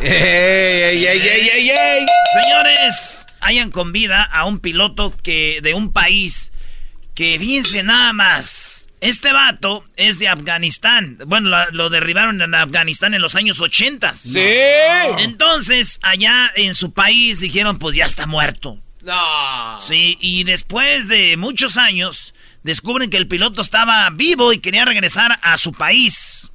¡Ey, ey, ey, ey, ey, ey! Señores, hayan con vida a un piloto que de un país que, fíjense nada más, este vato es de Afganistán. Bueno, lo, derribaron en Afganistán en los años 80. Sí. Entonces, allá en su país dijeron, pues ya está muerto. No. Sí, y después de muchos años, descubren que el piloto estaba vivo y quería regresar a su país.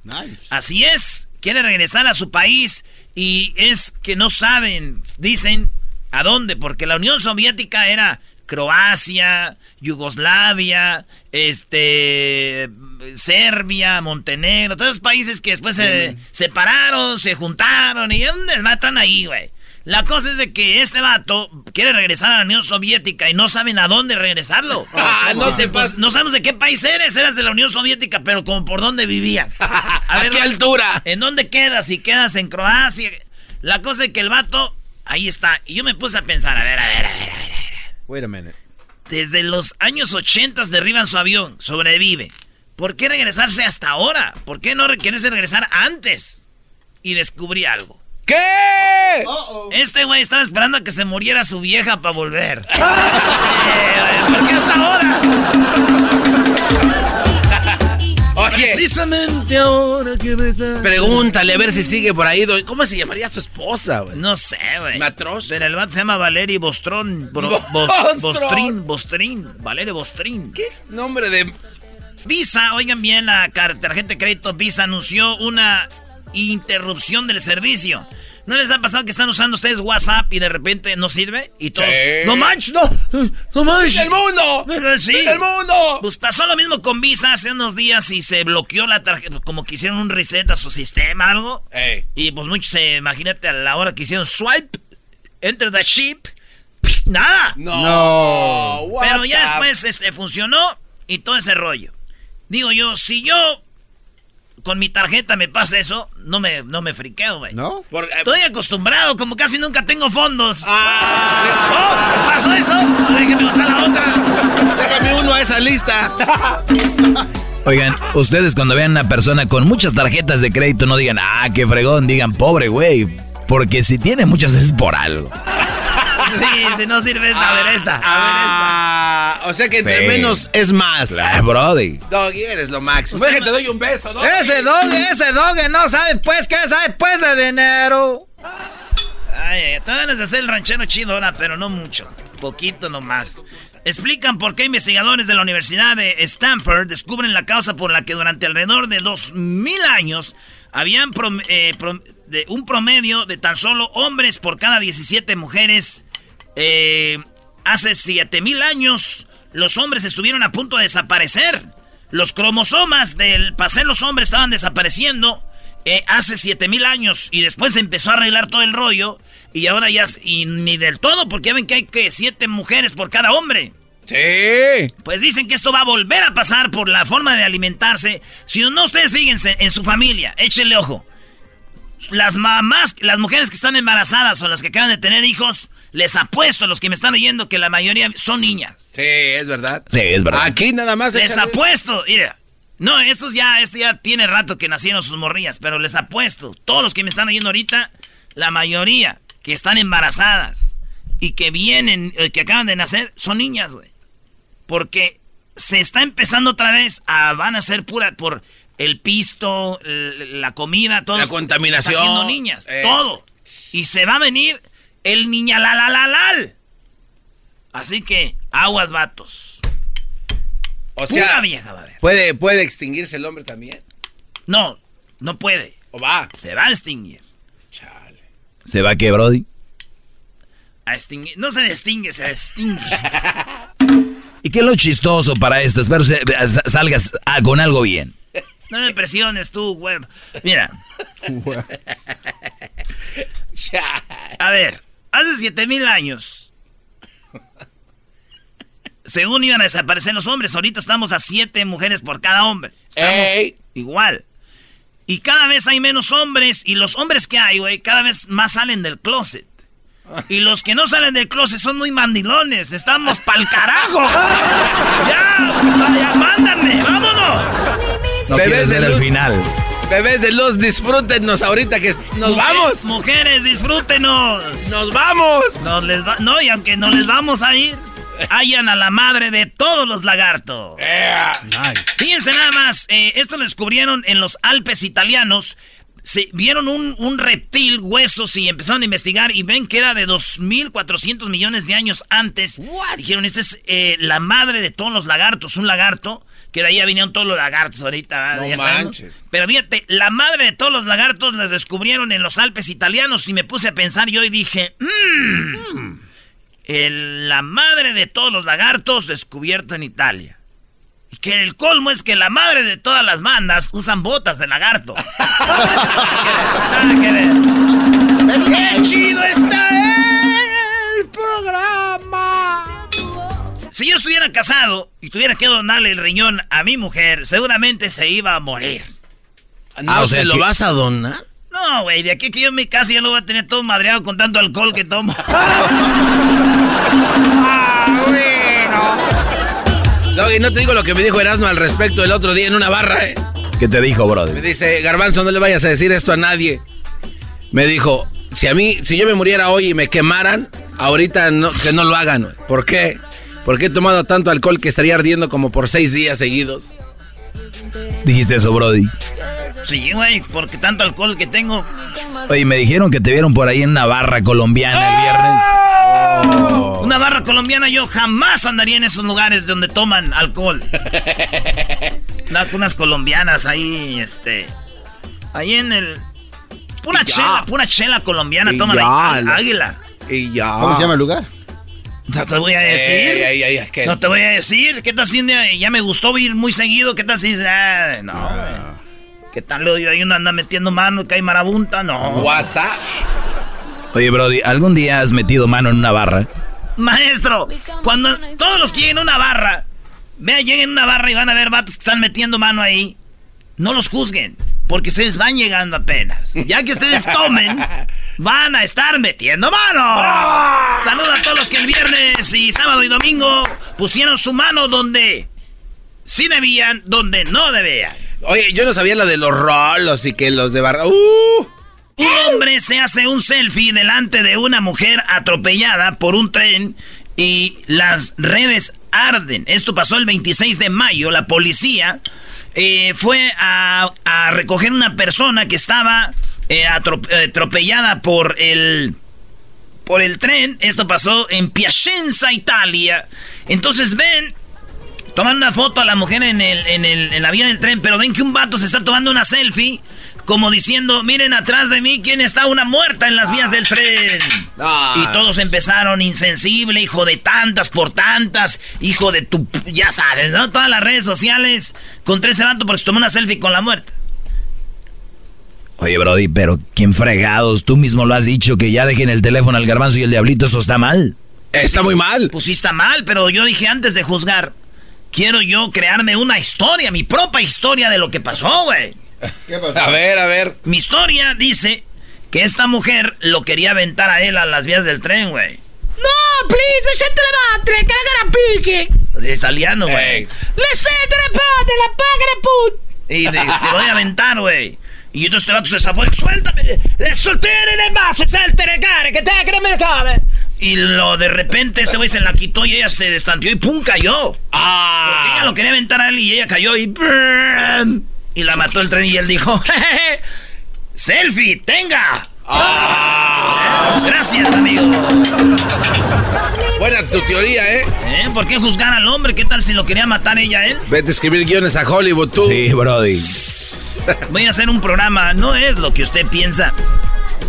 Así es, quiere regresar a su país y es que no saben, dicen, a dónde, porque la Unión Soviética era Croacia, Yugoslavia, este, Serbia, Montenegro, todos esos países que después se separaron, se juntaron y ¿dónde matan ahí, güey? La cosa es de que este vato quiere regresar a la Unión Soviética y no saben a dónde regresarlo. Ah, no, pues, no sabemos de qué país eres, eras de la Unión Soviética, pero como por dónde vivías. A, ver, qué altura? ¿En dónde quedas? Si quedas en Croacia. La cosa es que el vato, ahí está. Y yo me puse a pensar, a ver, a ver, a ver, a ver. Wait a minute. Desde los años 80 derriban su avión, sobrevive. ¿Por qué regresarse hasta ahora? ¿Por qué no quieres regresar antes? Y descubrí algo. ¿Qué? Este güey estaba esperando a que se muriera su vieja para volver. Eh, ¿Por qué hasta ahora? Oye, Precisamente ahora que me pregúntale a ver si sigue por ahí. ¿Cómo se llamaría su esposa, güey? No sé, güey. Matros. Pero el vato se llama Valery Bostrón. Bro- Bostron. Bostrin, Bostrin. Valery Bostrin. ¿Qué nombre de...? Visa, oigan bien, la tarjeta de crédito Visa anunció una interrupción del servicio. ¿No les ha pasado que están usando ustedes WhatsApp y de repente no sirve? Y todos, Sí. no manches, no, no manches. ¡El mundo! Sí. ¡El mundo! Pues pasó lo mismo con Visa hace unos días y se bloqueó la tarjeta, como que hicieron un reset a su sistema, algo. Ey. Y pues muchos, se imagínate a la hora que hicieron swipe, enter the chip, nada. No. what Pero ya después este, funcionó y todo ese rollo. Digo yo, si yo con mi tarjeta me pasa eso, no me, no me friqueo, güey. ¿No? Por- eh, Estoy acostumbrado, como casi nunca tengo fondos. Ah, ¡Oh! ¿me ¿Pasó eso? Déjame usar la otra. déjame uno a esa lista. Oigan, ustedes cuando vean a una persona con muchas tarjetas de crédito no digan, ah, qué fregón, digan, pobre güey. Porque si tiene muchas es por algo. Sí, si no sirve esta, a ver esta. A ver Ah, o sea que entre Sí. menos es más. Ah, brody. Doggy, eres lo máximo. Ven que te doy un beso, ¿no? Ese doge, ese doge no sabe pues qué sabe pues de dinero. Ay, ay, te ganas de hacer el ranchero chido ahora, pero no mucho. Poquito nomás. Explican por qué investigadores de la Universidad de Stanford descubren la causa por la que durante alrededor de 2000 años habían prom- eh, prom- de un promedio de tan solo hombres por cada 17 mujeres. Eh, hace 7000 años los hombres estuvieron a punto de desaparecer. Los cromosomas del ser los hombres estaban desapareciendo eh, hace 7000 años y después se empezó a arreglar todo el rollo y ahora ya y ni del todo porque ya ven que hay que siete mujeres por cada hombre. Sí. Pues dicen que esto va a volver a pasar por la forma de alimentarse. Si no, ustedes fíjense en su familia, échenle ojo. Las mamás, las mujeres que están embarazadas o las que acaban de tener hijos, les apuesto a los que me están oyendo que la mayoría son niñas. Sí, es verdad. Sí, es verdad. Aquí nada más. Les échale- apuesto, mira. No, estos ya, esto ya tiene rato que nacieron sus morrillas, pero les apuesto, todos los que me están oyendo ahorita, la mayoría que están embarazadas y que vienen, eh, que acaban de nacer, son niñas, güey. Porque se está empezando otra vez a, van a ser pura, por el pisto, la comida, todo. La contaminación. Está haciendo niñas, Eh. todo. Y se va a venir el niña la la la lal. Así que, aguas vatos. O Pura sea, vieja va a haber. ¿puede, ¿puede extinguirse el hombre también? No, no puede. ¿O va? Se va a extinguir. Chale. ¿Se va qué, brody? A extinguir. No se extingue, se extingue. ¿Y qué es lo chistoso para esto? Espero se- salgas ah, con algo bien. No me presiones tú, web. Mira. A ver, hace siete mil años. Según iban a desaparecer los hombres, ahorita estamos a siete mujeres por cada hombre. Estamos igual. Y cada vez hay menos hombres. Y los hombres que hay, güey, cada vez más salen del closet. Y los que no salen del closet son muy mandilones. Estamos pa'l carajo. ya, ya, mándame, vámonos. No Bebés de luz. final. Bebés de luz, disfrútenos ahorita que nos vamos. Mujeres, disfrútenos. Nos vamos. Nos les no, y aunque no les vamos a ir, hallan a la madre de todos los lagartos. Fíjense nada más, eh, esto lo descubrieron en los Alpes italianos. Se vieron un, reptil, huesos y empezaron a investigar y ven que era de 2.400 millones de años antes. Dijeron, esta es eh, la madre de todos los lagartos, un lagarto, que de ahí vinieron todos los lagartos ahorita. No manches. Pero fíjate, la madre de todos los lagartos la descubrieron en los Alpes italianos y me puse a pensar yo y dije, mmm, la madre de todos los lagartos descubierto en Italia. Y que el colmo es que la madre de todas las bandas usan botas de lagarto. Nada que ver. ¡Qué chido está el programa! Si yo estuviera casado y tuviera que donarle el riñón a mi mujer, seguramente se iba a morir. ¿No ah, se lo vas a donar? No, güey, de aquí que yo en mi casa ya lo voy a tener todo madreado con tanto alcohol que tomo. ah, bueno. No, y no te digo lo que me dijo Erasmo al respecto el otro día en una barra, ¿eh? ¿Qué te dijo, brother? Me dice, Garbanzo, no le vayas a decir esto a nadie. Me dijo, si a mí, si yo me muriera hoy y me quemaran, ahorita no, que no lo hagan. ¿Por qué? Porque he tomado tanto alcohol que estaría ardiendo como por seis días seguidos. Dijiste eso, Brody. Sí, güey, porque tanto alcohol que tengo. Oye, me dijeron que te vieron por ahí en una barra colombiana el viernes. Oh. Una barra colombiana, yo jamás andaría en esos lugares donde toman alcohol. Nada, con unas colombianas ahí, este. Ahí en el. Pura chela, pura chela colombiana, toman ahí, águila. Y ya. ¿Cómo se llama el lugar? No te voy a decir. no te voy a decir. ¿Qué tal si ya me gustó ir muy seguido? ¿Qué tal si ah, no? Ah. ¿Qué tal odio? Ahí uno anda metiendo mano que hay marabunta, no. WhatsApp. Oye, Brody, ¿algún día has metido mano en una barra? Maestro, cuando todos los que lleguen a una barra, vean, lleguen a una barra y van a ver vatos que están metiendo mano ahí, no los juzguen, porque ustedes van llegando apenas. Ya que ustedes tomen, van a estar metiendo mano. Saludos a todos los que el viernes y sábado y domingo pusieron su mano donde sí debían, donde no debían. Oye, yo no sabía lo de los rolos y que los de barra. ¡Uh! Un hombre se hace un selfie delante de una mujer atropellada por un tren y las redes arden. Esto pasó el 26 de mayo. La policía eh, fue a, recoger una persona que estaba eh, atropellada por el por el tren. Esto pasó en Piacenza, Italia. Entonces ven Toman una foto a la mujer en, el, en, el, en la vía del tren, pero ven que un vato se está tomando una selfie, como diciendo, miren atrás de mí quién está una muerta en las vías del tren. Ah. Y todos empezaron insensible, hijo de tantas por tantas, hijo de tu... Ya sabes, ¿no? Todas las redes sociales contra ese vato porque se tomó una selfie con la muerta. Oye, Brody, pero ¿quién fregados? Tú mismo lo has dicho, que ya dejen el teléfono al garbanzo y el diablito, eso está mal. Está muy mal. Pues sí está mal, pero yo dije antes de juzgar quiero yo crearme una historia, mi propia historia de lo que pasó, güey. A ver, a ver. Mi historia dice que esta mujer lo quería aventar a él a las vías del tren, güey. No, please, le siento la madre, que la pique. Es italiano, güey. Le siento la padre, la paga put. Y te, voy a aventar, güey. Y entonces te va se zafó, suéltame, soltere en el vaso, saltere care, que te que me cabe. Y lo de repente este güey se la quitó y ella se destanteó y ¡pum! cayó. Ah. Porque ella lo quería aventar a él y ella cayó y Y la mató el tren y él dijo, ¡Selfie! ¡Tenga! Ah. Gracias, amigo. Buena tu teoría, ¿eh? ¿eh? ¿Por qué juzgar al hombre? ¿Qué tal si lo quería matar ella a él? Vete a escribir guiones a Hollywood, tú. Sí, Brody. Voy a hacer un programa, no es lo que usted piensa.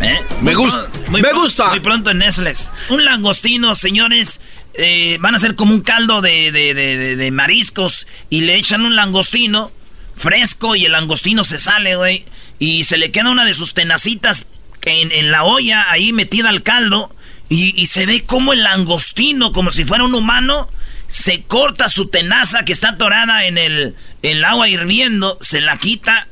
¿Eh? Me gusta. me gusta. Muy pronto en Netflix. Un langostino, señores. Eh, van a ser como un caldo de, de, mariscos y le echan un langostino fresco y el langostino se sale, güey. Y se le queda una de sus tenacitas en, en la olla ahí metida al caldo. Y, y, se ve como el langostino, como si fuera un humano, se corta su tenaza que está atorada en el, el agua hirviendo, se la quita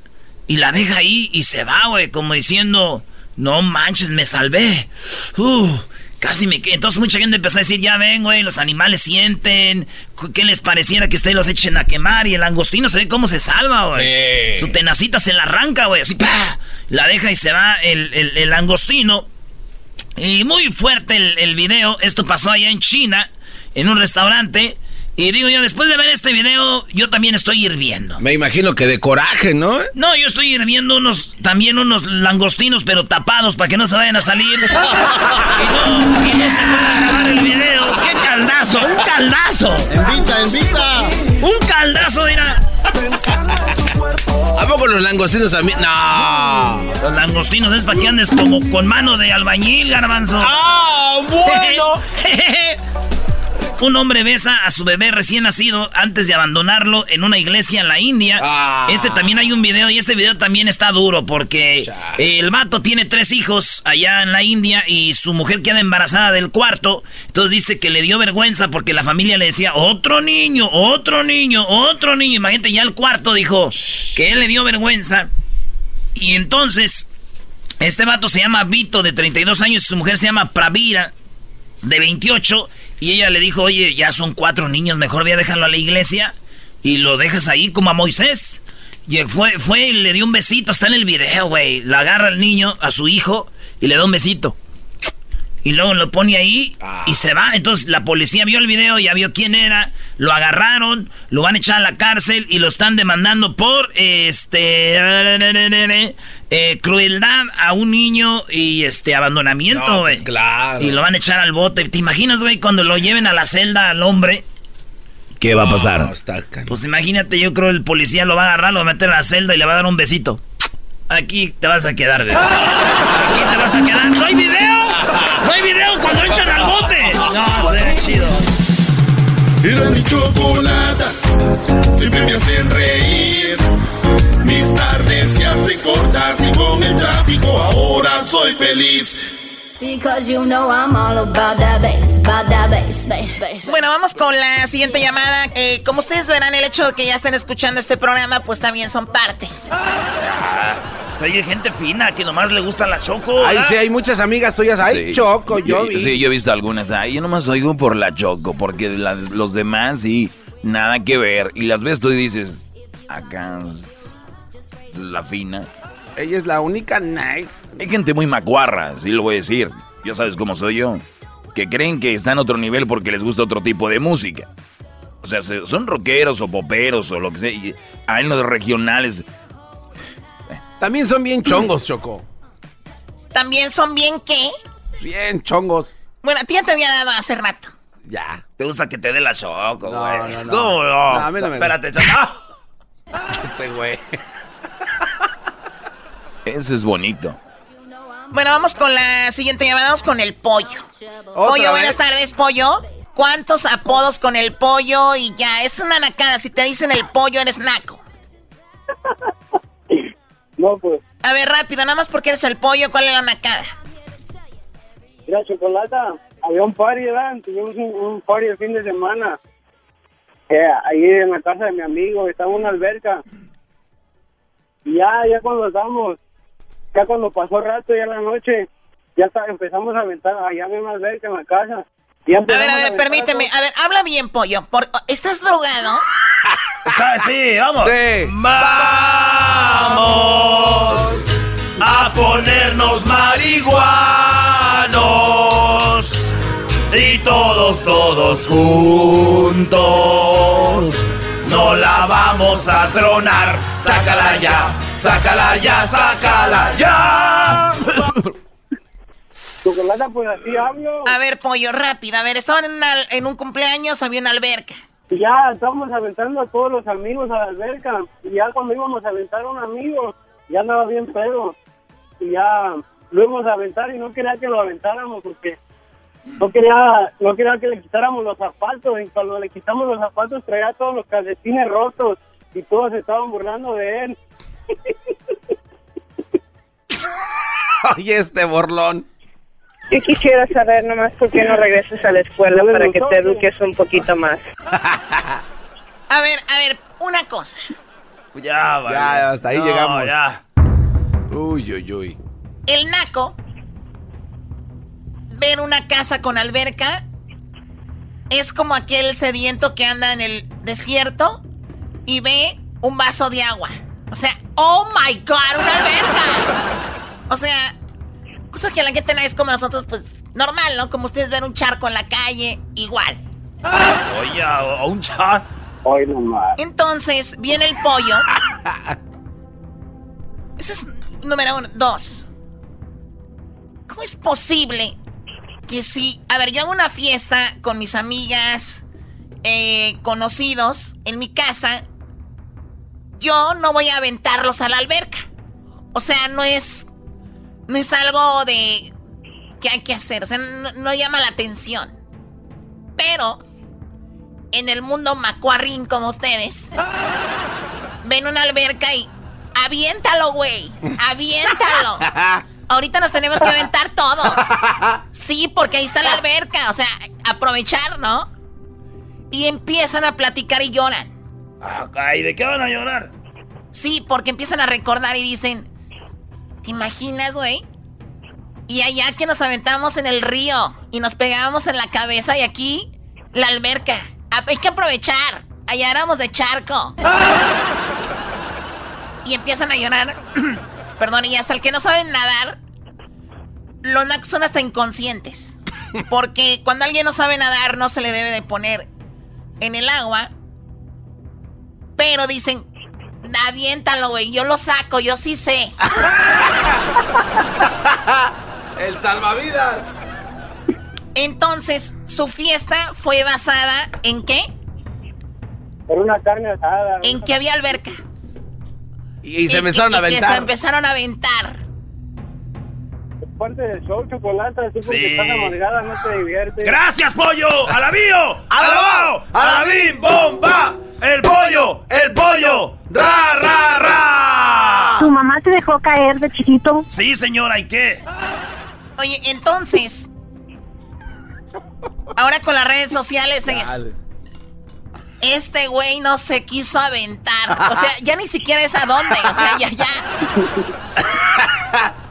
y la deja ahí y se va, güey, como diciendo, no manches, me salvé. Uh, casi me quedé. Entonces mucha gente empezó a decir, ya ven, güey, los animales sienten. ¿Qué les pareciera que ustedes los echen a quemar? Y el angostino se ve cómo se salva, güey. Su tenacita se la arranca, güey, así, ¡pah! La deja y se va el, el, el angostino. Y muy fuerte el, el video. Esto pasó allá en China, en un restaurante. Y digo yo, después de ver este video, yo también estoy hirviendo. Me imagino que de coraje, ¿no? No, yo estoy hirviendo unos, también unos langostinos, pero tapados para que no se vayan a salir. y no, y no se puede grabar el video. ¡Qué caldazo! ¡Un caldazo! ¡Invita, invita! ¡Un caldazo, mira! ¿A poco los langostinos también? No. Los langostinos es para que andes como con mano de albañil, garbanzo. ¡Ah, bueno! Un hombre besa a su bebé recién nacido antes de abandonarlo en una iglesia en la India. Ah. Este también hay un video y este video también está duro porque el vato tiene tres hijos allá en la India y su mujer queda embarazada del cuarto. Entonces dice que le dio vergüenza porque la familia le decía, otro niño, otro niño, otro niño. Imagínate, ya el cuarto dijo que él le dio vergüenza. Y entonces, este vato se llama Vito de 32 años y su mujer se llama Pravira de 28. Y ella le dijo, oye, ya son cuatro niños, mejor voy a dejarlo a la iglesia y lo dejas ahí como a Moisés. Y fue, fue y le dio un besito, está en el video, güey. La agarra al niño, a su hijo, y le da un besito. Y luego lo pone ahí y se va. Entonces la policía vio el video, ya vio quién era, lo agarraron, lo van a echar a la cárcel y lo están demandando por este eh, crueldad a un niño y este abandonamiento, No, güey. pues claro. Y lo van a echar al bote. ¿Te imaginas, güey, cuando lo lleven a la celda al hombre? ¿Qué va a pasar? No, está can- Pues imagínate, yo creo el policía lo va a agarrar, lo va a meter a la celda y le va a dar un besito. Aquí te vas a quedar, bebé. Aquí te vas a quedar. ¡No hay video! Chido. Era mi chocolata, siempre me hacen reír. Mis tardes se hacen cortas y con el tráfico ahora soy feliz. Because you know I'm all about that bass, about that bass, bass, bass. Bueno, vamos con la siguiente llamada. Eh, como ustedes verán, el hecho de que ya estén escuchando este programa, pues también son parte. Hay gente fina que nomás le gusta la choco. Ay, ¿verdad? sí, hay muchas amigas tuyas. Ay, Sí. Choco, yo vi. Sí, yo he visto algunas. Ay, yo nomás oigo por la Choco, porque las- los demás sí, nada que ver. Y las ves tú y dices, acá, la fina. Ella es la única nice. Hay gente muy macuarra, sí lo voy a decir. Ya sabes cómo soy yo. Que creen que están a otro nivel porque les gusta otro tipo de música. O sea, se- son rockeros o poperos o lo que sea. Y hay los regionales. También son bien chongos, Choco. También son bien qué. Bien chongos. Bueno, a ti ya te había dado hace rato. Ya. Te gusta que te dé la choco, No, güey. no, no. ¿Cómo no? No, a mí no me Espérate, choco. ¡Ah! Ese güey. Eso es bonito. Bueno, vamos con la siguiente llamada. Vamos con el pollo. Pollo, vez? buenas tardes, pollo. ¿Cuántos apodos con el pollo? Y ya, es una nacada. Si te dicen el pollo, eres naco. No, pues, A ver, rápido, nada más porque eres el pollo, ¿cuál es la nacada? mira, Chocolata, había un party, ¿verdad? Tuvimos un, un party el fin de semana. Eh, ahí en la casa de mi amigo, estaba en una alberca. Y ya, ya cuando estábamos, ya cuando pasó rato, ya la noche, ya está- empezamos a aventar allá en una alberca en la casa. A ver, a ver, permíteme. A ver, habla bien, pollo. Por- ¿Estás drogado? Está, sí, vamos. Sí. Vamos a ponernos marihuanos y todos, todos juntos. No la vamos a tronar. Sácala ya, sácala ya, sácala ya. Chocolata, pues así hablo. A ver, pollo, rápido. A ver, estaban en, una- en un cumpleaños, había una alberca. Y ya estábamos aventando a todos los amigos a la alberca. Y ya cuando íbamos a aventar a un amigo, ya andaba bien pedo. Y ya lo íbamos a aventar y no quería que lo aventáramos porque no quería, no quería que le quitáramos los zapatos. Y cuando le quitamos los zapatos traía todos los calcetines rotos. y todos se estaban burlando de él. Oye, este borlón. Yo quisiera saber nomás por qué no regresas a la escuela para que te eduques un poquito más. A ver, a ver, una cosa. Ya, vale. Ya, hasta ahí No, llegamos. ya. Uy, uy, uy. El naco ver una casa con alberca es como aquel sediento que anda en el desierto y ve un vaso de agua. O sea, oh my god, una alberca. O sea, cosa que a la gente no es como nosotros, pues normal, ¿no? Como ustedes ven un charco en la calle, igual. Oye, a, un. Hoy nomás. Entonces, viene el pollo. Ese es número uno. Dos. ¿Cómo es posible que si... A ver, yo hago una fiesta con mis amigas, eh, conocidos, en mi casa, yo no voy a aventarlos a la alberca. O sea, no es... No es algo de... que hay que hacer. O sea, no, no llama la atención. Pero en el mundo macuarrín como ustedes, ven una alberca y aviéntalo, güey. Aviéntalo. Ahorita nos tenemos que aventar todos. Sí, porque ahí está la alberca. O sea, aprovechar, ¿no? Y empiezan a platicar y lloran. Ay, ¿de qué van a llorar? Sí, porque empiezan a recordar y dicen, ¿te imaginas, güey? Y allá que nos aventamos en el río y nos pegábamos en la cabeza y aquí la alberca. Ah, Hay que aprovechar. Allá éramos de charco. Y empiezan a llorar. Perdón, y hasta el que no saben nadar, los nacos son hasta inconscientes. Porque cuando alguien no sabe nadar, no se le debe de poner en el agua. Pero dicen, aviéntalo, güey, yo lo saco, yo sí sé. El salvavidas. Entonces, su fiesta fue basada en qué? Por una carne asada. En que había alberca. Y, y se empezaron a y que se aventar. empezaron a aventar. Parte del show, chocolate. Así Sí. porque estás amargada, no te diviertes. ¡Gracias, pollo! ¡Alabío! ¡Alabao! ¡Alabim, bomba! ¡El pollo! ¡El pollo! ¡Ra, ra, ra! ¿Tu mamá te dejó caer de chiquito? Sí, señora, ¿y qué? Oye, entonces. Ahora con las redes sociales es. Dale. Este güey no se quiso aventar. O sea, ya ni siquiera es a dónde. O sea, ya, ya.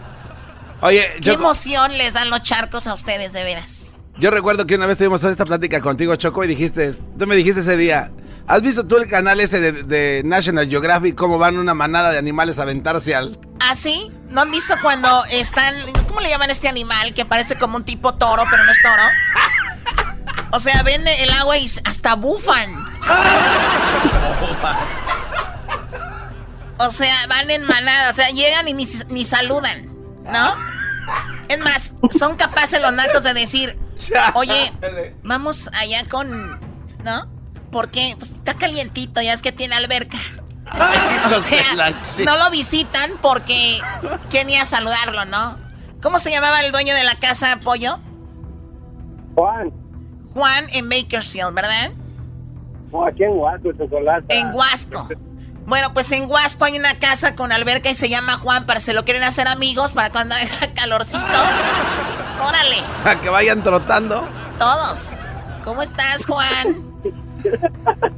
Oye, ¿Qué emoción les dan los charcos a ustedes, de veras? yo recuerdo que una vez tuvimos esta plática contigo, Choco, y dijiste, tú me dijiste ese día, ¿has visto tú el canal ese de, de National Geographic, cómo van una manada de animales a aventarse al... ¿Ah, sí? ¿No han visto cuando están... ¿Cómo le llaman a este animal que parece como un tipo toro, pero no es toro? O sea, ven el agua y hasta bufan. O sea, van en manada, o sea, llegan y ni, ni saludan, ¿no? Es más, son capaces los nacos de decir, oye, vamos allá con... ¿No? Porque pues, está calientito, ya es que tiene alberca. O sea, no lo visitan porque quería saludarlo, ¿no? ¿Cómo se llamaba el dueño de la casa, Pollo? Juan, Juan en Bakersfield, ¿verdad? no, aquí en Huasco, chocolate. En Huasco. Bueno, pues en Huasco hay una casa con alberca y se llama Juan para se lo quieren hacer amigos para cuando haya calorcito. Órale, a que vayan trotando. todos. ¿Cómo estás, Juan?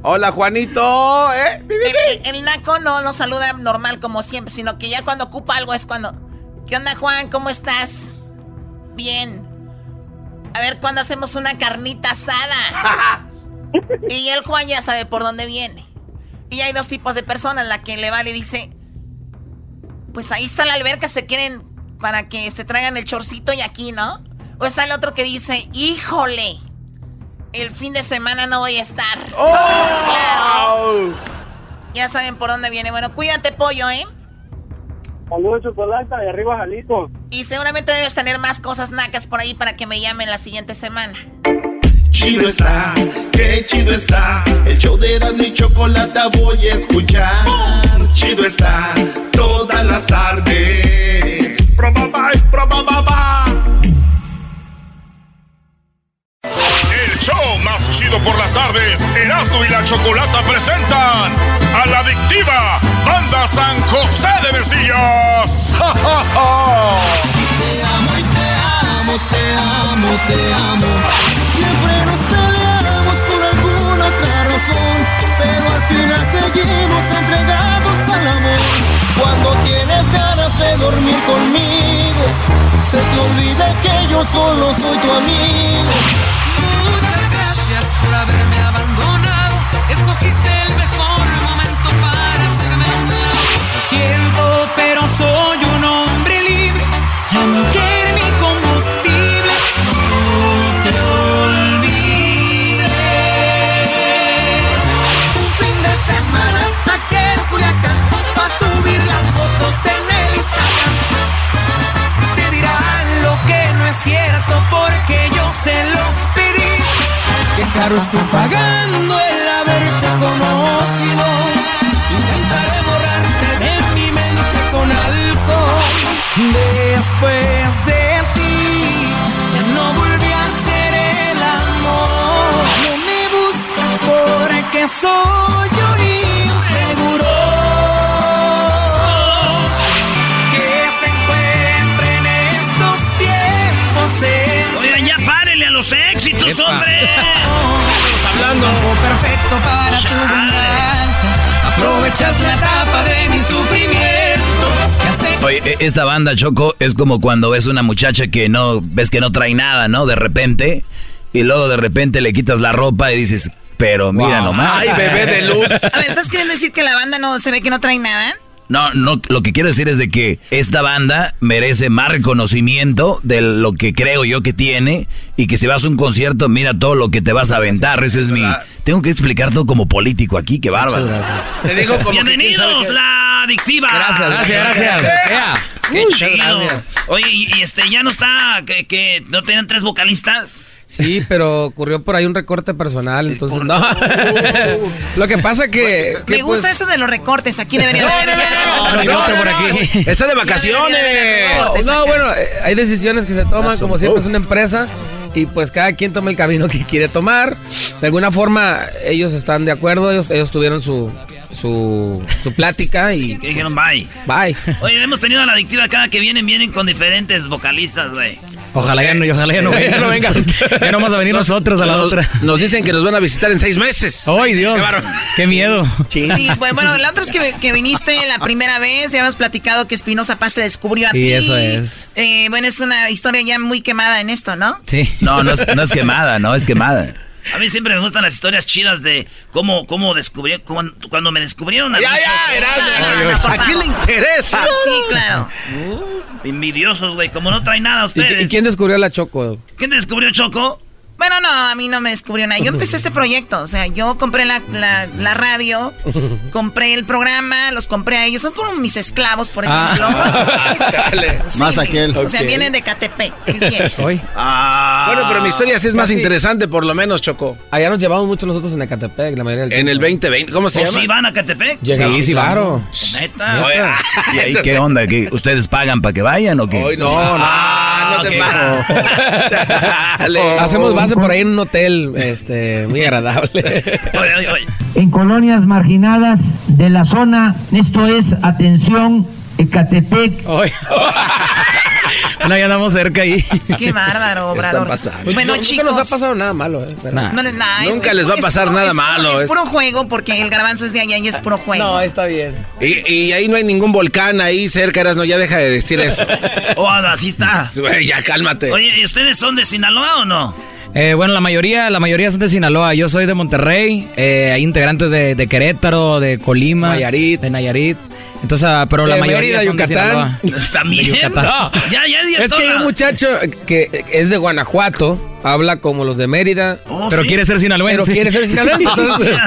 Hola, Juanito, ¿eh? El, el- el naco no nos saluda normal como siempre, sino que ya cuando ocupa algo es cuando... ¿Qué onda, Juan? ¿Cómo estás? Bien. A ver, ¿cuándo hacemos una carnita asada? y el Juan ya sabe por dónde viene. Y hay dos tipos de personas, la que le vale y dice... Pues ahí está la alberca, se quieren para que se traigan el chorcito y aquí, ¿no? O está el otro que dice, híjole, el fin de semana no voy a estar. Claro. Ya saben por dónde viene. Bueno, cuídate, pollo, ¿eh? Saludos, chocolate, de arriba, Jalisco. Y seguramente debes tener más cosas nacas por ahí para que me llamen la siguiente semana. Chido está, qué chido está. El show de Erasmo y Chocolata voy a escuchar. Chido está, todas las tardes. El show más chido por las tardes, Erasmo y la Chocolata presentan a la Casillas. Te amo y te amo, te amo, te amo. Siempre nos peleamos por alguna otra razón, pero al final seguimos entregados al amor. Cuando tienes ganas de dormir conmigo, se te olvida que yo solo soy tu amigo. Muchas gracias por haberme abandonado. Escogiste el mejor momento para hacerme un Lo siento, pero soy un hombre libre. La cierto porque yo se los pedí. Qué caro estoy pagando el haberte conocido. Intentaré borrarte de mi mente con alcohol. Después de los éxitos, hombre. Estamos hablando. perfecto para tu venganza. Aprovechas la etapa de mi sufrimiento. Oye, e- esta banda, Choco, es como cuando ves una muchacha que no, ves que no trae nada, ¿no? De repente, y luego de repente le quitas la ropa y dices, pero mira Wow. nomás. Ay, bebé de luz. A ver, ¿estás queriendo decir que la banda no se ve que no trae nada? No, no, lo que quiero decir es de que esta banda merece más reconocimiento de lo que creo yo que tiene y que si vas a un concierto, mira todo lo que te vas a aventar. Ese es mi... Tengo que explicar todo como político aquí, qué bárbaro. Te digo como que Bienvenidos, qué- la adictiva. Gracias, gracias, gracias. Qué Muchas chido. gracias. Oye, y, y este, ya no está, que, que no tenían tres vocalistas. Sí, pero ocurrió por ahí un recorte personal, entonces no. Lo que pasa que... que, Me gusta pues, eso de los recortes. Aquí debería haber no, no, no. Está de vacaciones. No, no, bueno, eh, hay decisiones que se toman, como siempre es una empresa, y pues cada quien toma el camino que quiere tomar. De alguna forma, ellos están de acuerdo, ellos, ellos tuvieron su, su, su plática y... Dijeron bye. Bye. Oye, hemos tenido a la adictiva cada que vienen, vienen con diferentes vocalistas, güey. Ojalá ya no, ojalá ya no venga, ya no venga. Ya no vamos a venir nosotros a la Nos- otra. Nos dicen que nos van a visitar en seis meses. ¡Ay, Dios! Qué. ¡Qué miedo! Sí, pues, bueno, la otra es que, que viniste la primera vez, ya hemos platicado que Espinosa Paz te descubrió a Sí, ti. eso es. Eh, bueno, es una historia ya muy quemada en esto, ¿no? Sí. No, no es, no es quemada, no es quemada. A mí siempre me gustan las historias chidas de cómo, cómo descubrí, cuando, cuando me descubrieron a Ya, mí, ya, no, no, por ¿A quién le interesa? Sí, claro. Envidiosos, güey, como no traen nada ¿Y, ustedes. y quién descubrió a la Choco? ¿Quién descubrió, Choco? Bueno, no, a mí no me descubrió nada. Yo empecé este proyecto, o sea, yo compré la, la, la radio, compré el programa, los compré a ellos. Son como mis esclavos, por ejemplo. Ah, chale. Sí, Más aquel. O sea, vienen de Catepec. ¿Qué quieres? Hoy. Ah. Bueno, pero mi historia sí es más interesante, por lo menos, Choco. Allá nos llevamos mucho nosotros en Ecatepec, la mayoría del En el tiempo. 2020, ¿cómo se ¿O llama? si van a Catepec? Sí, sí, claro. Neta. Oye, ¿Y ahí qué onda? ¿Qué, ¿Ustedes pagan para que vayan o qué? Hoy no, Ah, no, no te ok. pases. Chale. Hacemos base por ahí en un hotel este, muy agradable. Oye, oye, oye. en colonias marginadas de la zona. Esto es, atención, Ecatepec. Hoy. bueno, ya andamos cerca ahí. Qué bárbaro, Obrador. pasando. Pues Bueno, no- chicos. Nunca nos ha pasado nada malo, ¿eh? No, no, Nunca es- les va a pasar puro- nada es malo, Es es- puro juego porque el garbanzo es de allá y es puro juego. No, está bien. Y, y ahí no hay ningún volcán ahí cerca, Erasno, ya deja de decir eso. Oh, así está. Ya cálmate. Oye, ¿y ustedes son de Sinaloa o no? Eh, bueno, la mayoría, la mayoría son de Sinaloa. Yo soy de Monterrey. eh, hay integrantes de, de Querétaro, de Colima, Nayarit. de Nayarit. Entonces, ah, pero la De mayoría Mérida, son de Yucatán. Sinaloa. También. De Yucatán. No. Ya, ya, ya. Es que hay un muchacho que es de Guanajuato, habla como los de Mérida, Oh, pero ¿sí? quiere ser sinaloense. pero quiere ser sinaloense. entonces,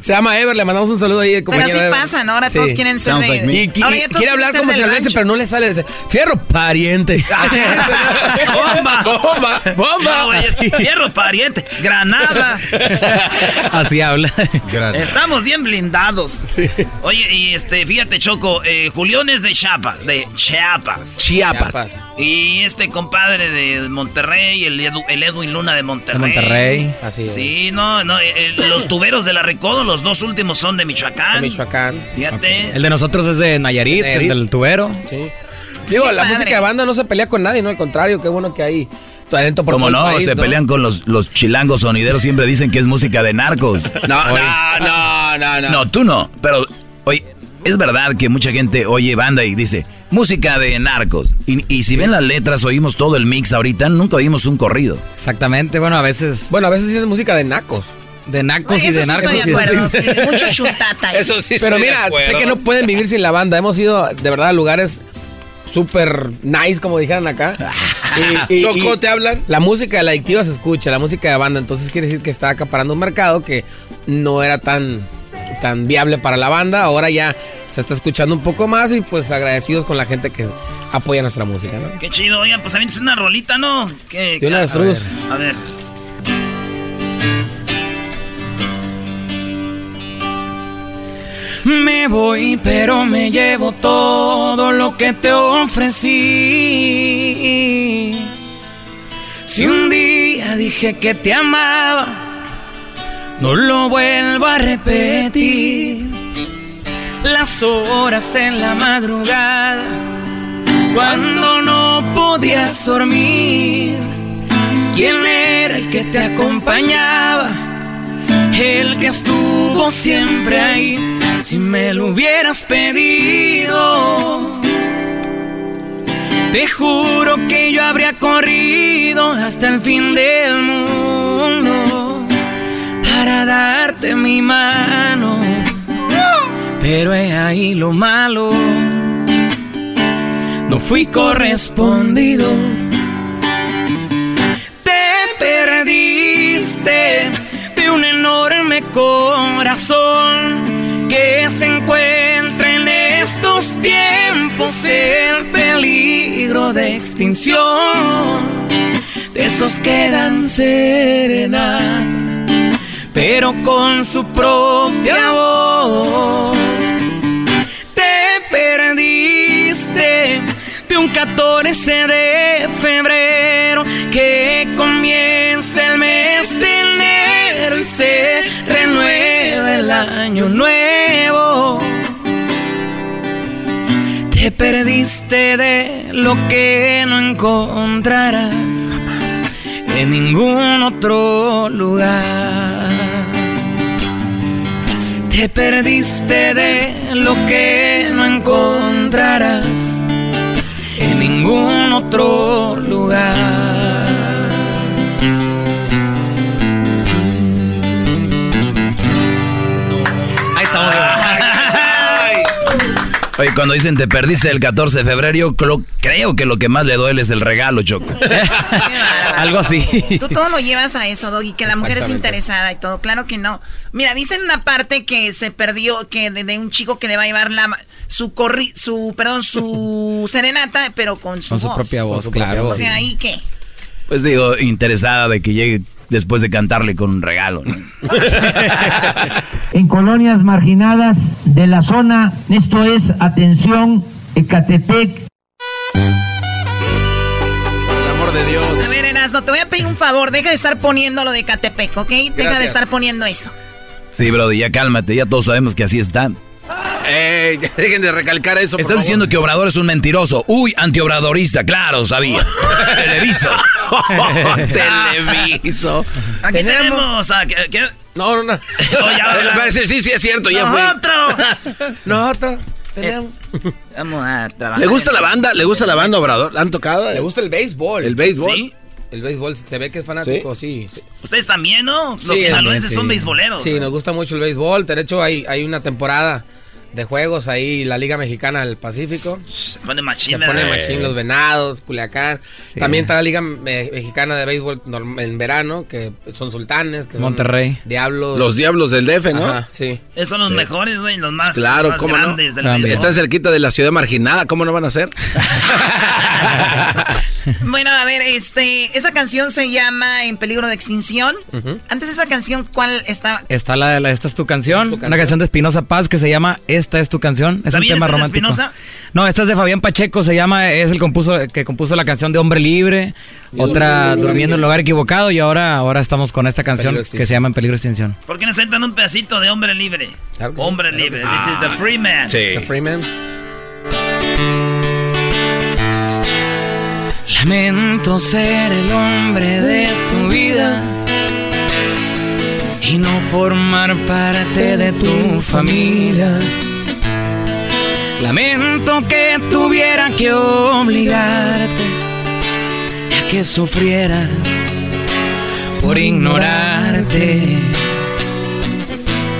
se llama Ever, le mandamos un saludo ahí. Pero así Ever. pasa, ¿no? Ahora Sí. todos quieren ser Sounds de... like me. Y, y- Ahora ya y todos quiere hablar como sinaloense, rancho. pero no le sale. Dice, fierro pariente. Bomba. bomba, bomba. No, Así. Fierro pariente. Granada. Así habla. Estamos bien blindados. Oye, y este, fíjate, Choco, eh, Julián es de Chiapas, de Chiapas. Chiapas. Y este compadre de Monterrey, el, Edu- el Edwin Edwin Luna de Monterrey. De Monterrey. Así es. Sí, no, no, eh, eh, los tuberos de la Recodo, los dos últimos son de Michoacán. De Michoacán. Fíjate. El de nosotros es de Nayarit, Nayarit. el del tubero. Sí. Digo, la música de banda no se pelea con nadie, ¿no? Al contrario, qué bueno que hay talento por Como todo el no, país, se pelean con los, los chilangos sonideros, siempre dicen que es música de narcos. No, no, no, no, no. No, tú no, pero oye, es verdad que mucha gente oye banda y dice música de narcos. Y, y si ven las letras, oímos todo el mix ahorita, nunca oímos un corrido. Exactamente, bueno, a veces. Bueno, a veces es música de nacos. De nacos Eso y de sí narcos. estoy de y acuerdo. sí, mucho chutata. ahí. Pero mira, sé que no pueden vivir sin la banda. Hemos ido, de verdad, a lugares súper nice, como dijeran acá. Choco, ¿te hablan? La música de la adictiva se escucha, la música de banda. Entonces quiere decir que está acaparando un mercado que no era tan, tan viable para la banda. Ahora ya se está escuchando un poco más y pues agradecidos con la gente que apoya nuestra música, ¿no? Qué chido, oigan, pues también es una rolita, ¿no? ¿Qué, De una qué- de Struz. A ver. Me voy, pero me llevo todo lo que te ofrecí. Si un día dije que te amaba, no lo vuelvo a repetir. Las horas en la madrugada, cuando no podías dormir. ¿Quién era el que te acompañaba? El que estuvo siempre ahí. Si me lo hubieras pedido, te juro que yo habría corrido hasta el fin del mundo para darte mi mano. Pero he ahí lo malo, no fui correspondido. Te perdiste de un enorme corazón que se encuentra en estos tiempos el peligro de extinción. De esos que dan serenata, pero con su propia voz. Te perdiste de un 14 de febrero que comienza el mes de enero y se renueva el año nuevo. Te perdiste de lo que no encontrarás en ningún otro lugar. Te perdiste de lo que no encontrarás en ningún otro lugar. Oye, cuando dicen te perdiste el 14 de febrero, creo que lo que más le duele es el regalo, Choco. Algo así. Tú todo lo llevas a eso, Doggy, que la mujer es interesada y todo. Claro que no. Mira, dicen una parte que se perdió, que de, de un chico que le va a llevar la su corri, su, perdón, su serenata, pero con su Con su voz. propia voz, Con su claro. O sea, ¿ahí qué? Pues digo, interesada de que llegue después de cantarle con un regalo. ¿no? en colonias marginadas de la zona. Esto es, atención, Ecatepec. Por el amor de Dios. A ver, Erasno, te voy a pedir un favor. Deja de estar poniendo lo de Catepec, ¿ok? Deja de estar poniendo eso. Sí, Brody, ya cálmate, ya todos sabemos que así está. Ey, ya dejen de recalcar eso. por Estás favor. diciendo que Obrador es un mentiroso. Uy, antiobradorista, claro, sabía. Televiso. Televiso. Aquí tenemos a... ¿qué- qué? No, no, no. Oh, ya, ya. Va a decir, sí, sí, es cierto, ya fue. Nosotros. Nosotros tenemos. Vamos a trabajar. ¿Le gusta la banda? ¿Le gusta la banda, Obrador? ¿La han tocado? Le gusta el béisbol. el béisbol. Sí. El béisbol, se ve que es fanático, sí. sí. Ustedes también, ¿no? Los Sí, sinaloenses sí. son beisboleros. Sí, nos gusta mucho el béisbol. De hecho, hay, hay una temporada de juegos ahí, la Liga Mexicana del Pacífico. Se pone machín, Se pone machín los venados, Culiacán. También está la Liga Me- Mexicana de Béisbol en verano, que son sultanes, que son Monterrey. Diablos. Los diablos del DF, ¿no? Ajá, sí. Esos son los mejores, güey, los más, Claro, los más ¿cómo no? grandes del béisbol. Están cerquita de la ciudad marginada, ¿cómo no van a ser? Bueno, a ver, este, esa canción se llama En peligro de extinción. Antes de esa canción, ¿cuál estaba? Está la, la- esta es tu canción, tu una canción. canción de Espinosa Paz que se llama Esta es tu canción. Es un ¿También tema romántico. Espinosa? No, esta es de Fabián Pacheco, se llama, es el compuso, que compuso la canción de Hombre Libre, otra Durmiendo en el lugar equivocado y ahora, ahora estamos con esta canción Peligro que se llama En peligro de extinción. ¿Por qué no sentan un pedacito de hombre libre? Hombre libre. This is the free man. The Freeman. Lamento ser el hombre de tu vida y no formar parte de tu familia. Lamento que tuviera que obligarte a que sufriera por ignorarte.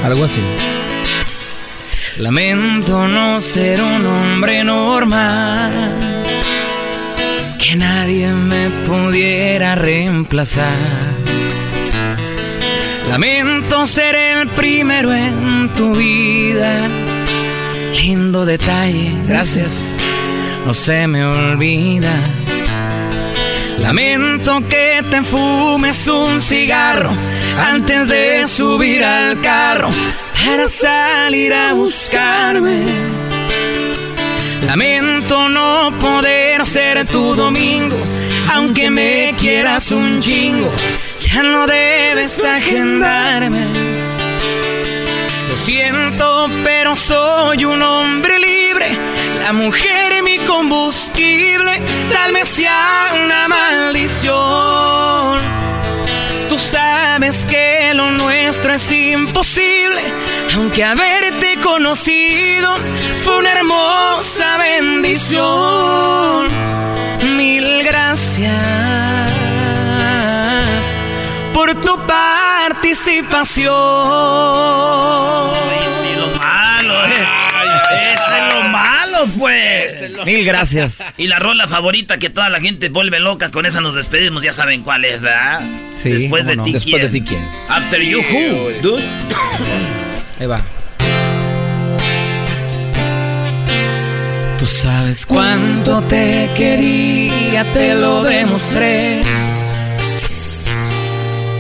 Algo así. Lamento no ser un hombre normal, que nadie me pudiera reemplazar. Lamento ser el primero en tu vida. Lindo detalle, gracias, no se me olvida. Lamento que te fumes un cigarro antes de subir al carro para salir a buscarme. Lamento no poder ser tu domingo, aunque me quieras un chingo, ya no debes agendarme. Lo siento, pero soy un hombre libre, la mujer es mi combustible, tal vez una maldición. Tú sabes que lo nuestro es imposible, aunque haberte conocido fue una hermosa bendición. Mil gracias por tu participación. Sí, lo malo, eh. Ese es lo malo, pues. Mil gracias. Y la rola favorita que toda la gente vuelve loca, con esa nos despedimos, ya saben cuál es, ¿verdad? Sí, Después de no. ti, Después de ti, ¿quién? After you, who, dude? Ahí va. Tú sabes cuánto te quería, te lo demostré.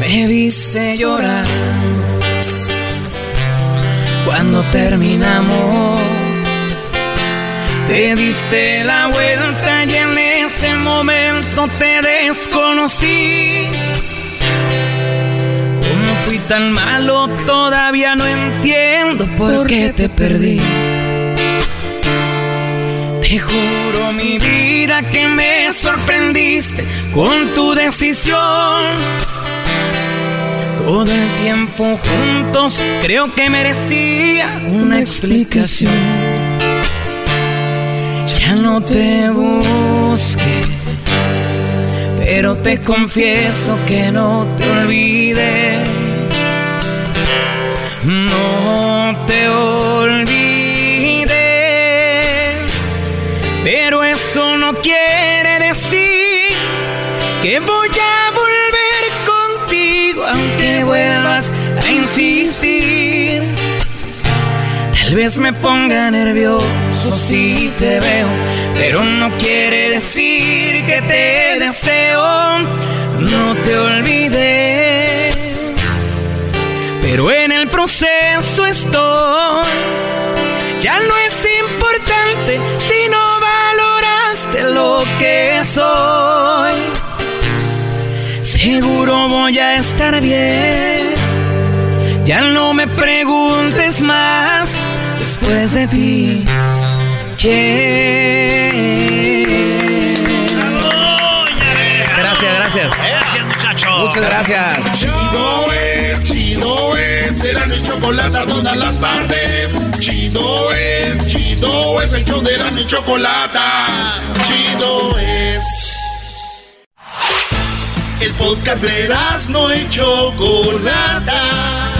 Me viste llorar cuando terminamos. Te diste la vuelta y en ese momento te desconocí. ¿Cómo fui tan malo? Todavía no entiendo por qué te perdí. Te juro mi vida que me sorprendiste con tu decisión. Todo el tiempo juntos creo que merecía una explicación. Ya no te busqué, pero te confieso que no te olvidé. No te olvidé, pero eso no quiere Tal vez me ponga nervioso si te veo, pero no quiere decir que te deseo. No te olvidé, pero en el proceso estoy. Ya no es importante si no valoraste lo que soy. Seguro voy a estar bien. Ya no me preguntes más después de ti. Gracias, gracias. Gracias, muchachos. Muchas gracias. Chido es, chido es, era mi chocolate todas las tardes. Chido es, chido es, el show de la mi chocolate. Chido es. El podcast de no y Chocolata.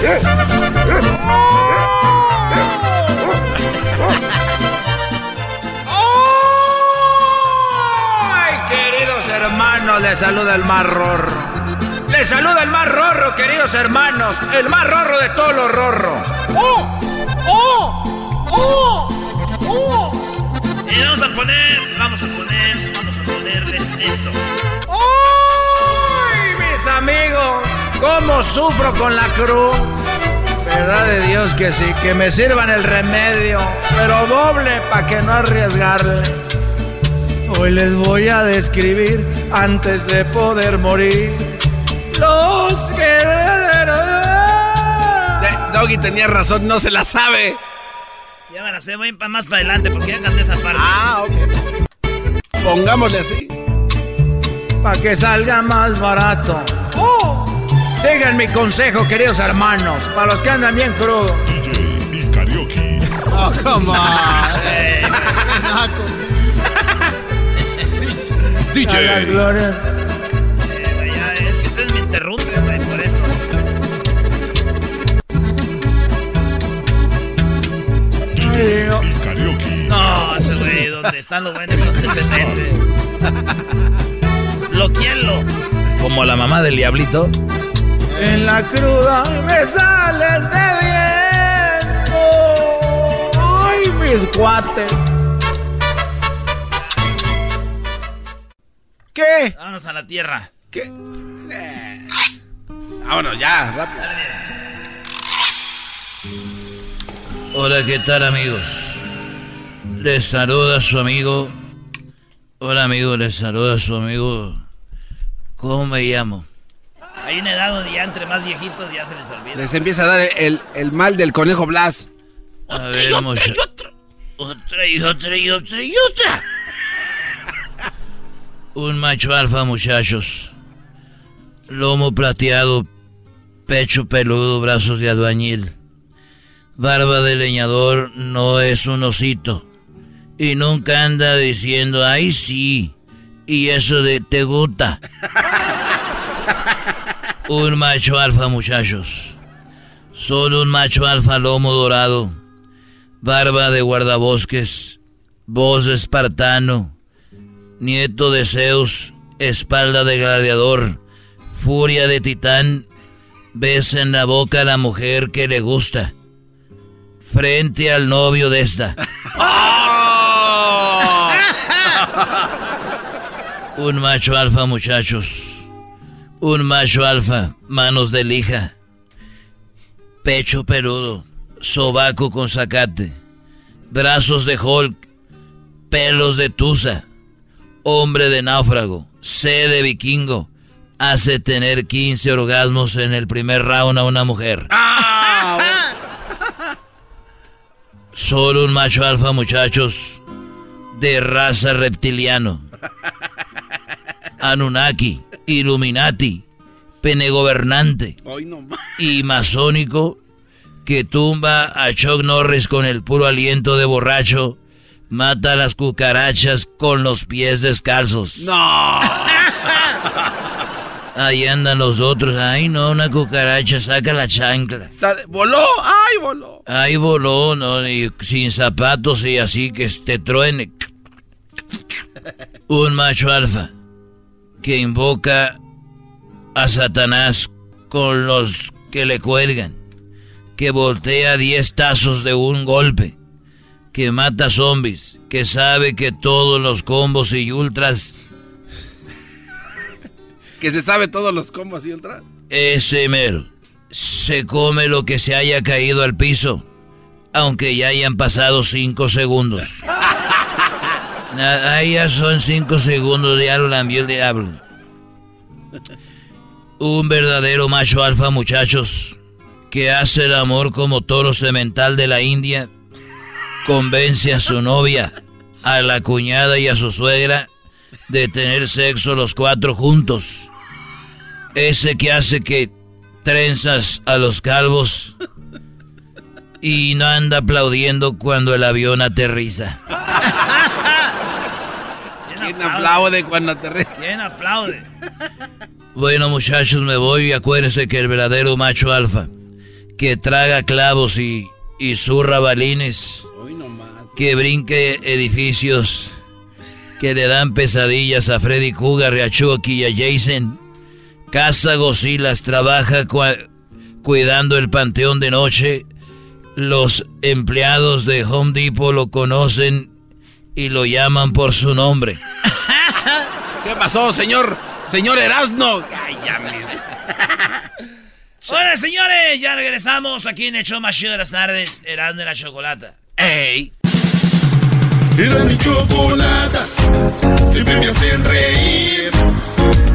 ¡Ay, queridos hermanos! Les saluda el más rorro. Les saluda el más rorro, queridos hermanos. El más rorro de todos los rorros. ¡Oh! ¡Oh! ¡Oh! ¡Oh! Y vamos a poner, vamos a poner, vamos a ponerles esto. ¡Ay, mis amigos! ¿Cómo sufro con la cruz? Verdad de Dios que sí, que me sirvan el remedio, pero doble para que no arriesgarle. Hoy les voy a describir antes de poder morir los guerreros. Doggy tenía razón, no se la sabe. Ya me la sé, voy más para adelante porque ya canté esa parte. Ah, ok. Pongámosle así. Para que salga más barato. ¡Oh! Sigan mi consejo, queridos hermanos, para los que andan bien crudos. y karaoke. Oh, come on. A la gloria. Eh, ya, es que ustedes me interrumpen, güey, por eso. y karaoke. No, ese güey, donde están los buenos, donde se mete. Bloquealo. Como la mamá del diablito. En la cruda me sales de viento. Ay, mis cuates. ¿Qué? Vámonos a la tierra. ¿Qué? Vámonos ya, rápido. Hola, ¿qué tal amigos? Les saluda su amigo. Hola amigo, les saluda su amigo. ¿Cómo me llamo? Hay una edad donde ya entre más viejitos ya se les olvida. Les empieza a dar el, el mal del conejo Blas. A ver, mucha- Otra y otra y otra y otra. Un macho alfa, muchachos. Lomo plateado, pecho peludo, brazos de albañil. Barba de leñador no es un osito. Y nunca anda diciendo, ay sí. Y eso de te gusta. Un macho alfa, muchachos. Solo un macho alfa lomo dorado. Barba de guardabosques. Voz de espartano. Nieto de Zeus. Espalda de gladiador. Furia de titán. Besa en la boca a la mujer que le gusta. Frente al novio de esta. Un macho alfa, muchachos. Un macho alfa, manos de lija. Pecho peludo, sobaco con zacate. Brazos de Hulk, pelos de tusa. Hombre de náufrago, sed de vikingo. Hace tener 15 orgasmos en el primer round a una mujer. Solo un macho alfa, muchachos. De raza reptiliano. Anunnaki, Illuminati, penegobernante no y masónico que tumba a Chuck Norris con el puro aliento de borracho, mata a las cucarachas con los pies descalzos. No. Ahí andan los otros. Ay, no, una cucaracha, saca la chancla. Sale- voló, ay, voló. Ahí voló, ¿no? Y sin zapatos y así que te truene. Un macho alfa que invoca a Satanás con los que le cuelgan, que voltea 10 tazos de un golpe, que mata zombies, que sabe que todos los combos y ultras, Que se sabe todos los combos y ultra. ese mero, se come lo que se haya caído al piso, aunque ya hayan pasado 5 segundos. Ahí ya son 5 segundos, ya lo lambió el diablo. Un verdadero macho alfa, muchachos, que hace el amor como toro semental de la India, convence a su novia, a la cuñada y a su suegra de tener sexo los cuatro juntos. Ese que hace que trenzas a los calvos y no anda aplaudiendo cuando el avión aterriza. ¿Quién aplaude cuando te re... ¿Quién aplaude? Bueno, muchachos, me voy y acuérdense que el verdadero macho alfa, que traga clavos y, y zurra balines, que brinque edificios que le dan pesadillas a Freddy Cougar, y a Chucky y a Jason. Casa Gosilas trabaja cuidando el panteón de noche. Los empleados de Home Depot lo conocen y lo llaman por su nombre. ¿Qué pasó, señor? Señor Erasno. Ay, ya Hola, señores, ya regresamos aquí en el show más chido de las tardes, Erasno de la Chocolata. ¡Ey! Era mi chocolata, siempre me hacen reír.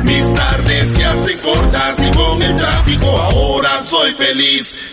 Mis tardes se hacen cortas y con el tráfico ahora soy feliz.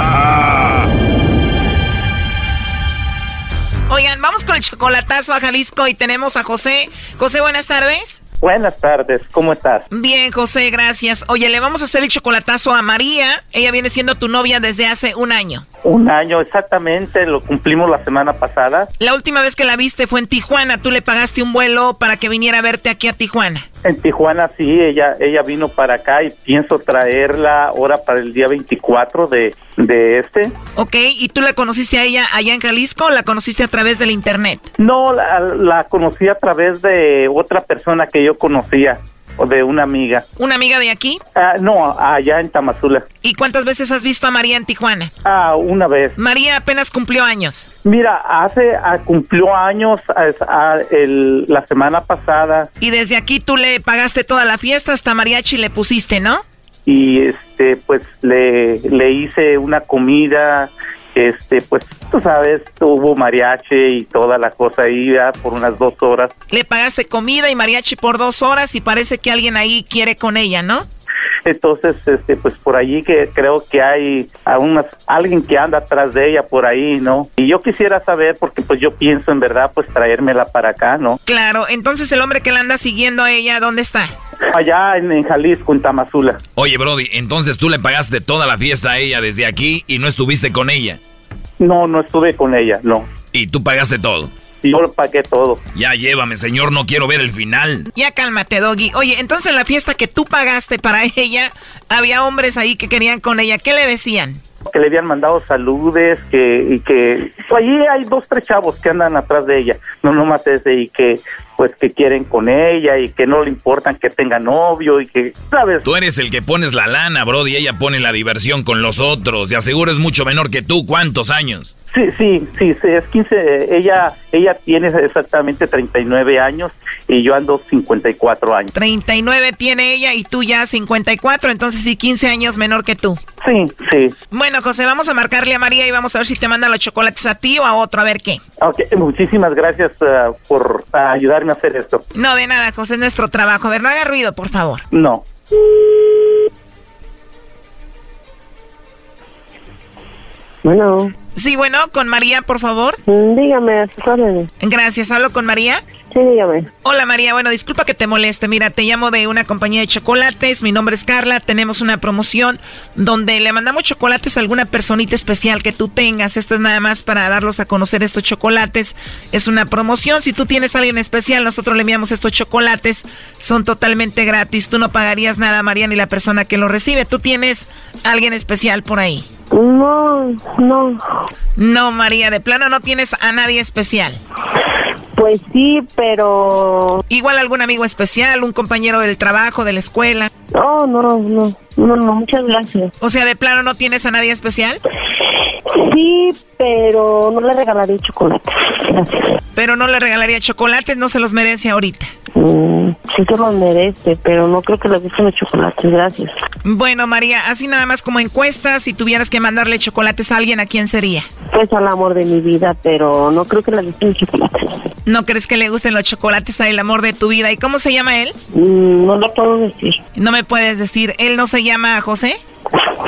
Oigan, vamos con el chocolatazo a Jalisco y tenemos a José. José, buenas tardes. Buenas tardes, ¿cómo estás? Bien, José, gracias. Oye, le vamos a hacer el chocolatazo a María. Ella viene siendo tu novia desde hace un año. Un año, exactamente, lo cumplimos la semana pasada. La última vez que la viste fue en Tijuana. Tú le pagaste un vuelo para que viniera a verte aquí a Tijuana. En Tijuana sí, ella ella vino para acá y pienso traerla ahora para el día 24 de, de este. Ok, ¿y tú la conociste a ella allá en Jalisco o la conociste a través del internet? No, la, la conocí a través de otra persona que yo conocía o de una amiga. ¿Una amiga de aquí? Ah, no, allá en Tamazula. ¿Y cuántas veces has visto a María en Tijuana? Ah, una vez. María apenas cumplió años. Mira, hace, ah, cumplió años ah, el, la semana pasada. Y desde aquí tú le pagaste toda la fiesta, hasta mariachi le pusiste, ¿no? Y este, pues le, le hice una comida, este, pues tú sabes, hubo mariachi y toda la cosa ahí por unas dos horas. Le pagaste comida y mariachi por dos horas y parece que alguien ahí quiere con ella, ¿no? Entonces, este, pues por allí que creo que hay a unas, alguien que anda atrás de ella por ahí, ¿no? Y yo quisiera saber, porque pues yo pienso en verdad, pues traérmela para acá, ¿no? Claro, entonces el hombre que la anda siguiendo a ella, ¿dónde está? Allá en, en Jalisco, en Tamazula. Oye, Brody, entonces tú le pagaste toda la fiesta a ella desde aquí y no estuviste con ella. No, no estuve con ella, no. ¿Y tú pagaste todo? Yo lo pagué todo. Ya llévame, señor, no quiero ver el final. Ya cálmate, Doggy. Oye, entonces en la fiesta que tú pagaste para ella, había hombres ahí que querían con ella. ¿Qué le decían? Que le habían mandado saludes, que, y que pues, allí hay dos, tres chavos que andan atrás de ella, no nomás ese, y que pues que quieren con ella y que no le importan que tenga novio y que, ¿sabes? Tú eres el que pones la lana, Brody, y ella pone la diversión con los otros. De aseguro es mucho menor que tú. ¿Cuántos años? Sí, sí, sí, sí, es 15, ella, ella tiene exactamente 39 años y yo ando 54 años. 39 tiene ella y tú ya 54, entonces sí, 15 años menor que tú. Sí, sí. Bueno, José, vamos a marcarle a María y vamos a ver si te manda los chocolates a ti o a otro, a ver qué. Ok, muchísimas gracias uh, por uh, ayudarme a hacer esto. No, de nada, José, es nuestro trabajo. A ver, no haga ruido, por favor. No. Bueno. Sí, bueno, con María, por favor. Mm, dígame, órdenes. Gracias, ¿hablo con María? Sí, dígame. Hola María, bueno, disculpa que te moleste. Mira, te llamo de una compañía de chocolates. Mi nombre es Carla. Tenemos una promoción donde le mandamos chocolates a alguna personita especial que tú tengas. Esto es nada más para darlos a conocer estos chocolates. Es una promoción. Si tú tienes a alguien especial, nosotros le enviamos estos chocolates. Son totalmente gratis. Tú no pagarías nada, María, ni la persona que lo recibe. Tú tienes a alguien especial por ahí. No, no. No, María, de plano no tienes a nadie especial. Pues sí, pero... Igual algún amigo especial, un compañero del trabajo, de la escuela. No, no, no, no, no, muchas gracias. O sea, de plano no tienes a nadie especial. Sí, pero no le regalaría chocolate. Gracias. Pero no le regalaría chocolates, no se los merece ahorita. Mm, sí se los merece, pero no creo que le gusten los chocolates, gracias. Bueno, María, así nada más como encuesta, si tuvieras que mandarle chocolates a alguien, ¿a quién sería? Pues al amor de mi vida, pero no creo que le gusten los chocolates. ¿No crees que le gusten los chocolates al amor de tu vida? ¿Y cómo se llama él? Mm, no lo puedo decir. No me puedes decir, ¿él no se llama José?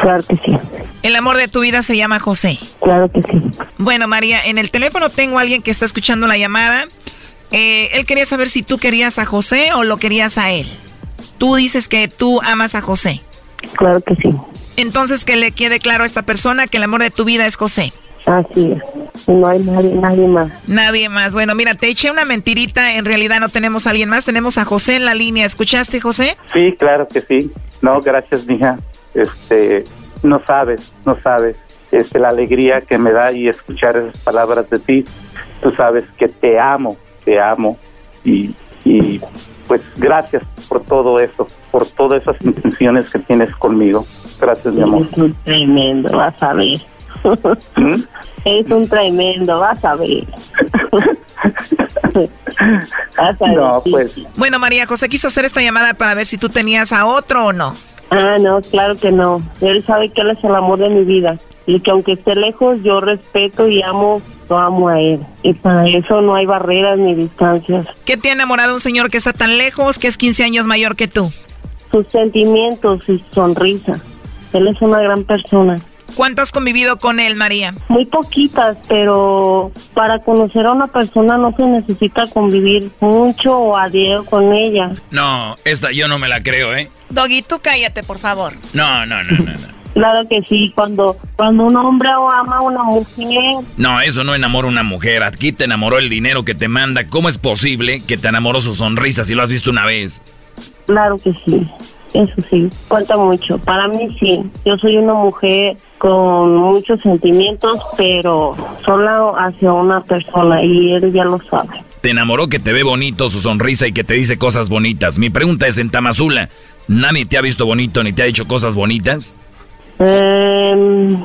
Claro que sí. El amor de tu vida se llama José. Claro que sí. Bueno, María, en el teléfono tengo a alguien que está escuchando la llamada. Eh, él quería saber si tú querías a José o lo querías a él. Tú dices que tú amas a José. Claro que sí. Entonces que le quede claro a esta persona que el amor de tu vida es José. Así es. No hay nadie, nadie más. Nadie más. Bueno, mira, te eché una mentirita. En realidad no tenemos a alguien más. Tenemos a José en la línea. ¿Escuchaste, José? Sí, claro que sí. No, gracias, mija. Este, no sabes, no sabes. Este, la alegría que me da y escuchar esas palabras de ti. Tú sabes que te amo, te amo. Y, y pues gracias por todo eso, por todas esas intenciones que tienes conmigo. Gracias, mi amor. Es un tremendo, vas a ver. ¿Mm? Es un tremendo, vas a ver. Vas a ver, No, pues Bueno, María José quiso hacer esta llamada para ver si tú tenías a otro o no. Ah, no, claro que no. Él sabe que él es el amor de mi vida. Y que aunque esté lejos, yo respeto y amo, lo amo a él. Y para eso no hay barreras ni distancias. ¿Qué te ha enamorado un señor que está tan lejos, que es 15 años mayor que tú? Sus sentimientos y su sonrisa. Él es una gran persona. ¿Cuánto has convivido con él, María? Muy poquitas, pero para conocer a una persona no se necesita convivir mucho o a diario con ella. No, esta yo no me la creo, ¿eh? Doggy, tú cállate, por favor. No, no, no, no. No, Claro que sí, cuando, cuando un hombre ama a una mujer, No, eso no enamora a una mujer. Aquí te enamoró el dinero que te manda. ¿Cómo es posible que te enamoró su sonrisa si lo has visto una vez? claro que sí, eso sí, cuenta mucho. Para mí sí, yo soy una mujer con muchos sentimientos, pero solo hacia una persona y él ya lo sabe. Te enamoró que te ve bonito su sonrisa y que te dice cosas bonitas. Mi pregunta es, en Tamazula, ¿nadie te ha visto bonito ni te ha dicho cosas bonitas? Em,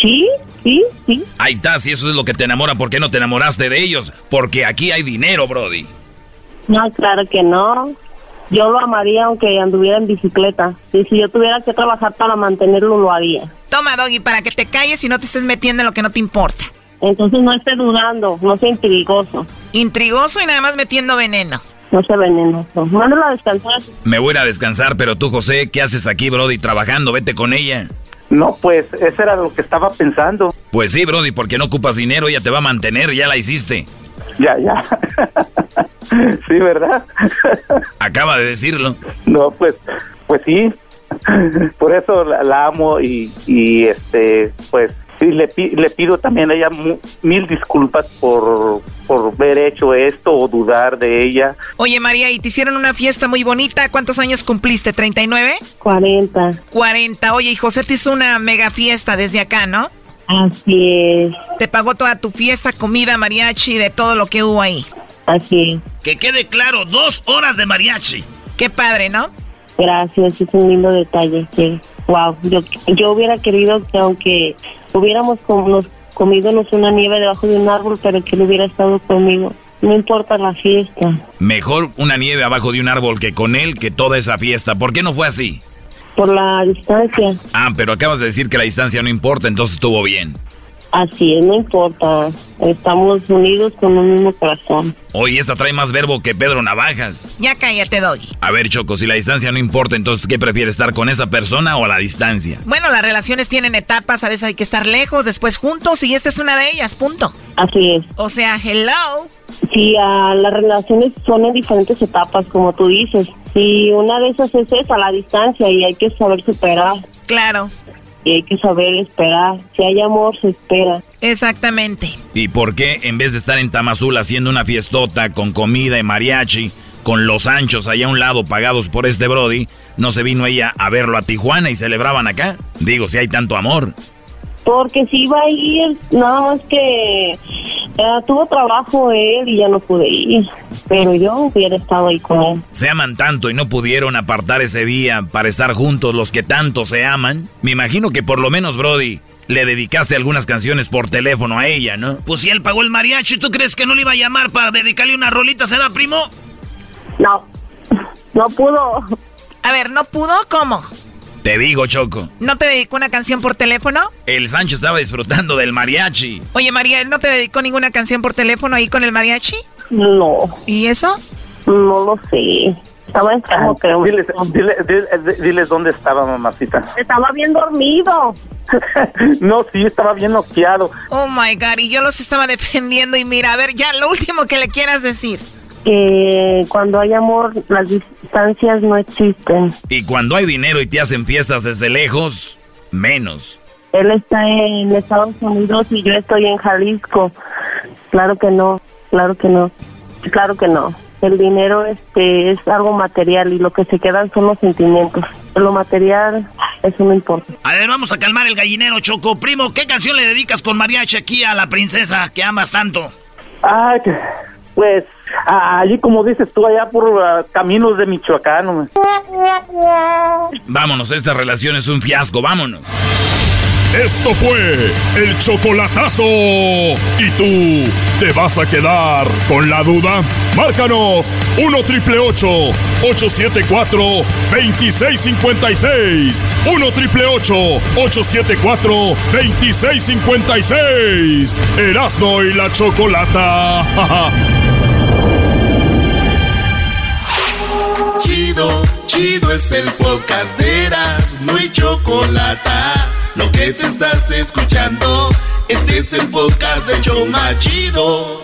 sí, sí, sí. Ahí está, si eso es lo que te enamora, ¿por qué no te enamoraste de ellos? Porque aquí hay dinero, Brody. No, claro que no. Yo lo amaría aunque anduviera en bicicleta. Y si yo tuviera que trabajar para mantenerlo, lo haría. Toma, Doggy, para que te calles y no te estés metiendo en lo que no te importa. Entonces no esté dudando, no sea intrigoso, Intrigoso y nada más metiendo veneno. No sea venenoso. Mándalo a descansar. Me voy a ir a descansar, pero tú, José, ¿qué haces aquí, Brody, trabajando? Vete con ella. no, pues eso era lo que estaba pensando. Pues sí, Brody, porque no ocupas dinero, ella te va a mantener, ya la hiciste. Ya, ya. sí, ¿verdad? Acaba de decirlo. No, pues, pues sí. Por eso la, la amo y, y este, pues, sí, le, pi- le pido también a ella mil disculpas por, por haber hecho esto o dudar de ella. Oye, María, y te hicieron una fiesta muy bonita. ¿Cuántos años cumpliste? ¿39? 40. 40. Oye, y José te hizo una mega fiesta desde acá, ¿no? Así es, Te pagó toda tu fiesta, comida, mariachi, de todo lo que hubo ahí. así es. Que quede claro, dos horas de mariachi. Qué padre, ¿no? Gracias, es un lindo detalle. Que, wow, yo, yo hubiera querido que aunque hubiéramos com- nos comidonos una nieve debajo de un árbol, pero que él hubiera estado conmigo. No importa la fiesta, Mejor una nieve abajo de un árbol que con él que toda esa fiesta. ¿Por qué no fue así? por la distancia. Ah, pero acabas de decir que la distancia no importa, entonces estuvo bien. Así es, no importa. Estamos unidos con un mismo corazón. Oye, esta trae más verbo que Pedro Navajas. Ya cállate, Doggy. A ver, Choco, si la distancia no importa, entonces ¿qué prefieres, estar con esa persona o a la distancia? Bueno, las relaciones tienen etapas, a veces hay que estar lejos, después juntos, y esta es una de ellas, punto. Así es. O sea, hello. Sí, ah, las relaciones son en diferentes etapas, como tú dices. Y una de esas es esa, la distancia, y hay que saber superar. Claro. Y hay que saber esperar. Si hay amor, se espera. Exactamente. ¿Y por qué en vez de estar en Tamazula haciendo una fiestota con comida y mariachi, con los anchos allá a un lado pagados por este Brody, no se vino ella a verlo a Tijuana y celebraban acá? Digo, si hay tanto amor. Porque si iba a ir, nada más que eh, tuvo trabajo él y ya no pude ir. Pero yo hubiera estado ahí con él. Se aman tanto y no pudieron apartar ese día para estar juntos los que tanto se aman. Me imagino que por lo menos, Brody, le dedicaste algunas canciones por teléfono a ella, ¿no? Pues si él pagó el mariachi, ¿tú crees que no le iba a llamar para dedicarle una rolita, se da, primo? No, no pudo. A ver, ¿no pudo? ¿Cómo? Te digo, Choco. ¿No te dedicó una canción por teléfono? El Sancho estaba disfrutando del mariachi. Oye, María, ¿él no te dedicó ninguna canción por teléfono ahí con el mariachi? No. ¿Y eso? No lo sé. Estaba enfermo, creo. Diles, dile- dile- diles dónde estaba, mamacita. Estaba bien dormido. no, sí, estaba bien noqueado. Oh my God, y yo los estaba defendiendo. Y mira, a ver, ya lo último que le quieras decir. Que cuando hay amor las distancias no existen. Y cuando hay dinero y te hacen fiestas desde lejos, menos. Él está en Estados Unidos y yo estoy en Jalisco. Claro que no, claro que no, claro que no. El dinero este es algo material y lo que se quedan son los sentimientos. Lo material, eso no importa. A ver, vamos a calmar el gallinero, Choco. Primo, ¿qué canción le dedicas con mariachi aquí a la princesa que amas tanto? Que- pues allí como dices tú, allá por ah, caminos de Michoacán. hombre. Vámonos, esta relación es un fiasco, vámonos. Esto fue el chocolatazo. ¿Y tú te vas a quedar con la duda? Márcanos 1 triple 874 2656. 1 triple 874 2656. Erasno y la chocolata. Chido, es el podcast de Eras, no hay chocolate. Lo que te estás escuchando, este es el podcast de Choma Chido.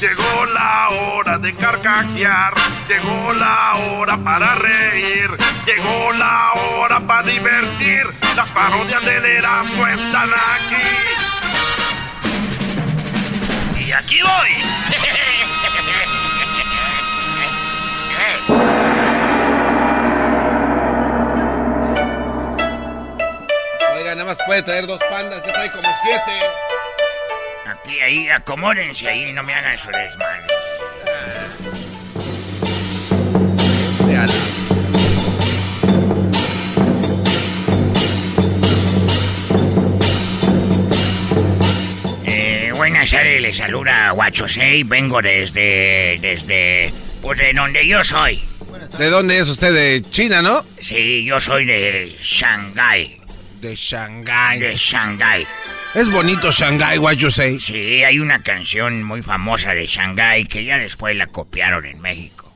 Llegó la hora de carcajear, llegó la hora para reír, llegó la hora para divertir. Las parodias del Erasmo están aquí. Y aquí voy. Oiga, nada más puede traer dos pandas, ya trae como siete. Aquí, ahí, acomódense ahí, no me hagan su desmadre. Eh, buenas tardes, les saluda Guachosei, vengo desde, desde, pues de donde yo soy. ¿De dónde es usted? ¿De China, no? Sí, yo soy de Shanghái. De Shanghái. De Shanghái. Es bonito Shanghái, what you say. Sí, hay una canción muy famosa de Shanghái que ya después la copiaron en México.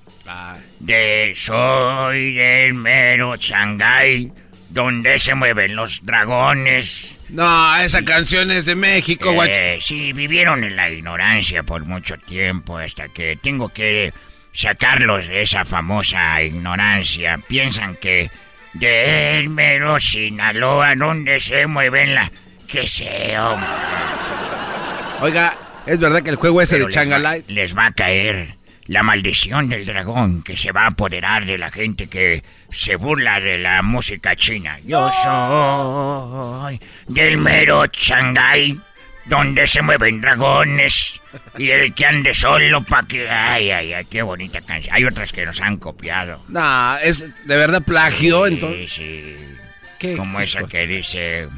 De soy del mero Shanghái, donde se mueven los dragones. No, esa canción es de México. Eh, sí, vivieron en la ignorancia por mucho tiempo hasta que tengo que sacarlos de esa famosa ignorancia. Piensan que de el mero Sinaloa, donde se mueven la... que hombre. Oiga, ¿es verdad que el juego ese Pero de les va- Changalai? Les va a caer la maldición del dragón que se va a apoderar de la gente que se burla de la música china. Yo soy del mero Shanghái, donde se mueven dragones. Y el que ande solo pa' que... Ay, ay, ay, qué bonita canción. Hay otras que nos han copiado. No, es de verdad plagio, Sí, entonces. sí. ¿Qué Como esa que dice...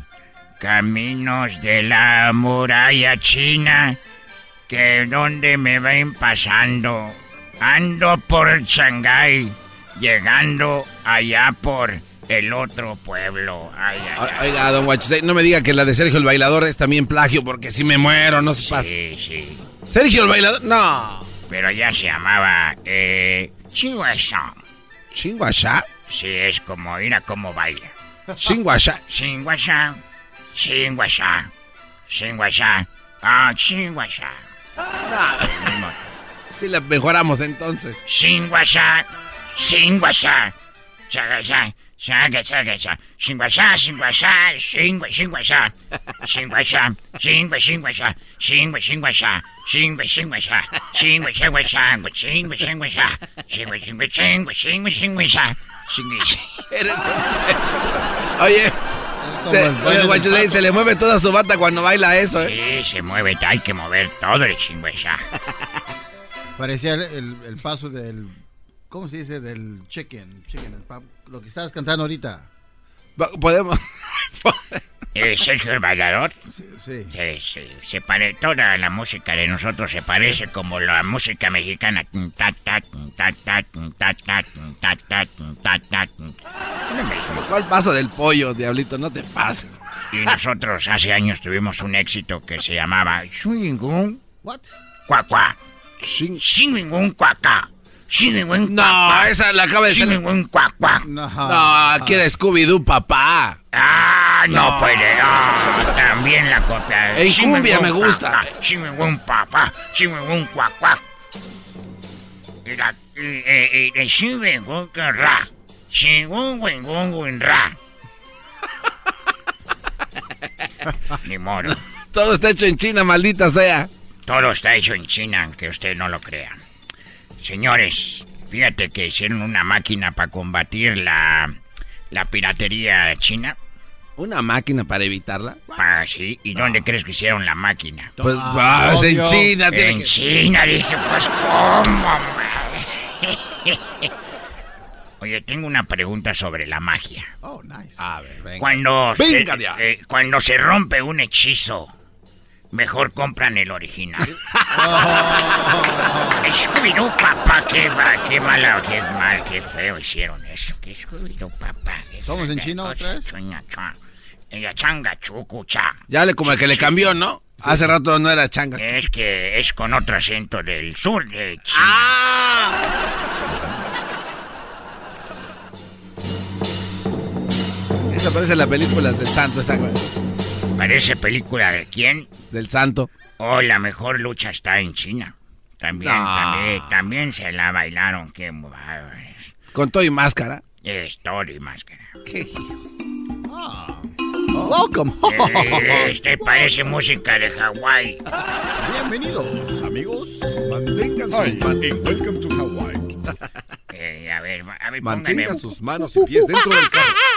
Caminos de la muralla china, que donde me ven pasando. Ando por Shanghái, llegando allá por el otro pueblo. Ay, ay, ay. Oiga, don Guachusei, no me diga que la de Sergio el Bailador es también plagio, porque si me muero, no se pasa. Sí, sí. Sergio el Bailador, no. Pero ya se llamaba, eh, Chinguasha. ¿Chinguasha? Sí, es como, mira cómo baila. Chinguasha. Chinguasha, Chinguasha, Chinguasha, ah, Chinguasha. Sí, la mejoramos entonces. Chinguasha, Chinguasha, Chinguasha, Shaga, shaga, shaga. Shingwasha, shingwasha, shingwa, shingwasha. Shingwasha, shingwa, shingwasha. Shingwa, shingwasha. Shingwa, shingwasha. Shingwa, shingwasha. Shingwa, shingwasha. Shingwa, shingwa, shingwa, shingwa, shingwasha. Shingwa, Eres Oye. Se, se le mueve toda su bata cuando baila eso, ¿eh? Sí, se mueve. Hay que mover todo el shingwasha. Parecía el, el paso del ¿cómo se dice? Del chicken, chicken lo que estabas cantando ahorita. Podemos. ¿Es Sergio el bailador? Sí, sí. sí, sí. Se pare, toda la música de nosotros se parece como la música mexicana. ¿Cuál paso del pollo, diablito? No te pases. Y nosotros hace años tuvimos un éxito que se llamaba Swingun. ¿What? Cuacua. Swingun cuacá. No, esa la acaba de Swingun Cuacua. No, aquí era Scooby-Doo, papá. Ah, Ah, no, puede. Ah, también la copia. En cumbia me gusta. gusta, papá. Sí me gusta, cuac, cuac. Y la... gusta, ra. Gun, ra. Ni modo. Todo está hecho en China, maldita sea. Todo está hecho en China, aunque usted no lo crea. Señores, fíjate que hicieron una máquina para combatir la, la piratería china. ¿Una máquina para evitarla? Ah, sí. ¿Y dónde crees que hicieron la máquina? Pues, ah, en China. tiene En que- China, dije, pues, ¿cómo? Oye, tengo una pregunta sobre la magia. Oh, nice. A ver, venga. Cuando, Venga, se, ya. eh, cuando se rompe un hechizo, mejor compran el original. Scooby-Doo, papá, qué, va- qué mala, qué mal, qué feo hicieron eso. Qué Scooby-Doo, papá. ¿Somos en chino cosa, otra vez? chuña, chua. Ella changa, chucu, cha. Ya le como el que le cambió, ¿no? Hace rato no era changa. Es que es con otro acento del sur de China. ¡Ah! Esa parece la película del santo, esa güey. Parece película de quién? Del santo. Oh, la mejor lucha está en China. También, No. también, también se la bailaron. Qué. Con todo y máscara. Es todo y máscara. Qué Welcome. Eh, Este parece música de Hawái. Bienvenidos, amigos. Mantengan sus manos en Welcome to Hawaii. Eh, a ver, a ver, Mantenga póngame. sus manos y pies dentro del carro.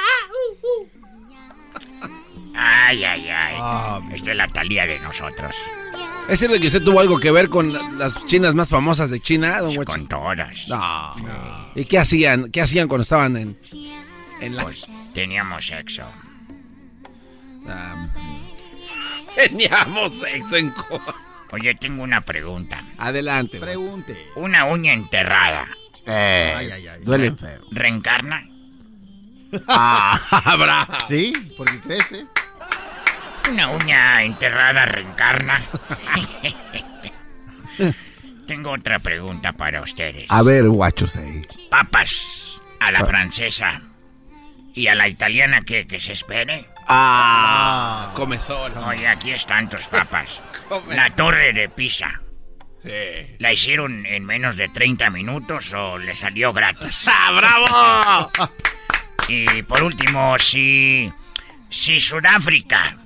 Ay, ay, ay. Ah, Esta es la talía de nosotros. ¿Es cierto que usted tuvo algo que ver con la- las chinas más famosas de China, don? Con todas. No. ¿Y qué hacían? ¿Qué hacían cuando estaban en, en la... Pues teníamos sexo. Ah, teníamos sexo en... co- Oye, tengo una pregunta. Adelante. Pregunte. Una uña enterrada. Eh, Ay, ay, ay. duele feo. ¿Reencarna? Ah. Sí, porque crece. Una uña enterrada reencarna. Tengo otra pregunta para ustedes. A ver, guachos ahí. Papas a la francesa y a la italiana que, que se espere. Ah, comezón. Oye, aquí están tus papas. Come- La torre de Pisa. Sí. ¿La hicieron en menos de 30 minutos o le salió gratis? ¡Ah, bravo! Y por último, si. Si Sudáfrica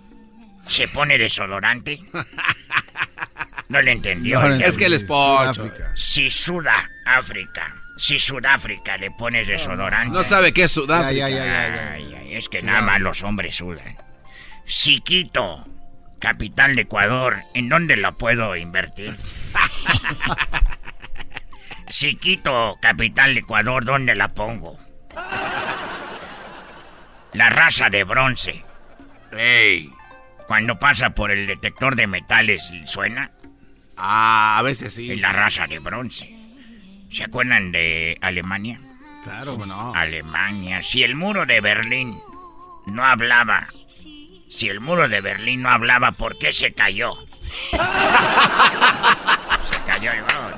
se pone desodorante. No le entendió. No Es que él es pocho. Si Sudáfrica. Si Sudáfrica le pones desodorante. No sabe qué es Sudáfrica. ya, ya, ya, ya. Ay, ay, es que nada más los hombres sudan. Si Quito, capital de Ecuador, ¿en dónde lo puedo invertir? si Quito, capital de Ecuador, ¿dónde la pongo? La raza de bronce. Ey. Cuando pasa por el detector de metales, ¿suena? Ah, a veces Es sí. la raza de bronce. ¿Se acuerdan de Alemania? Claro, bueno. Alemania. Si el muro de Berlín no hablaba, si el muro de Berlín no hablaba, ¿por qué se cayó? se cayó y oh,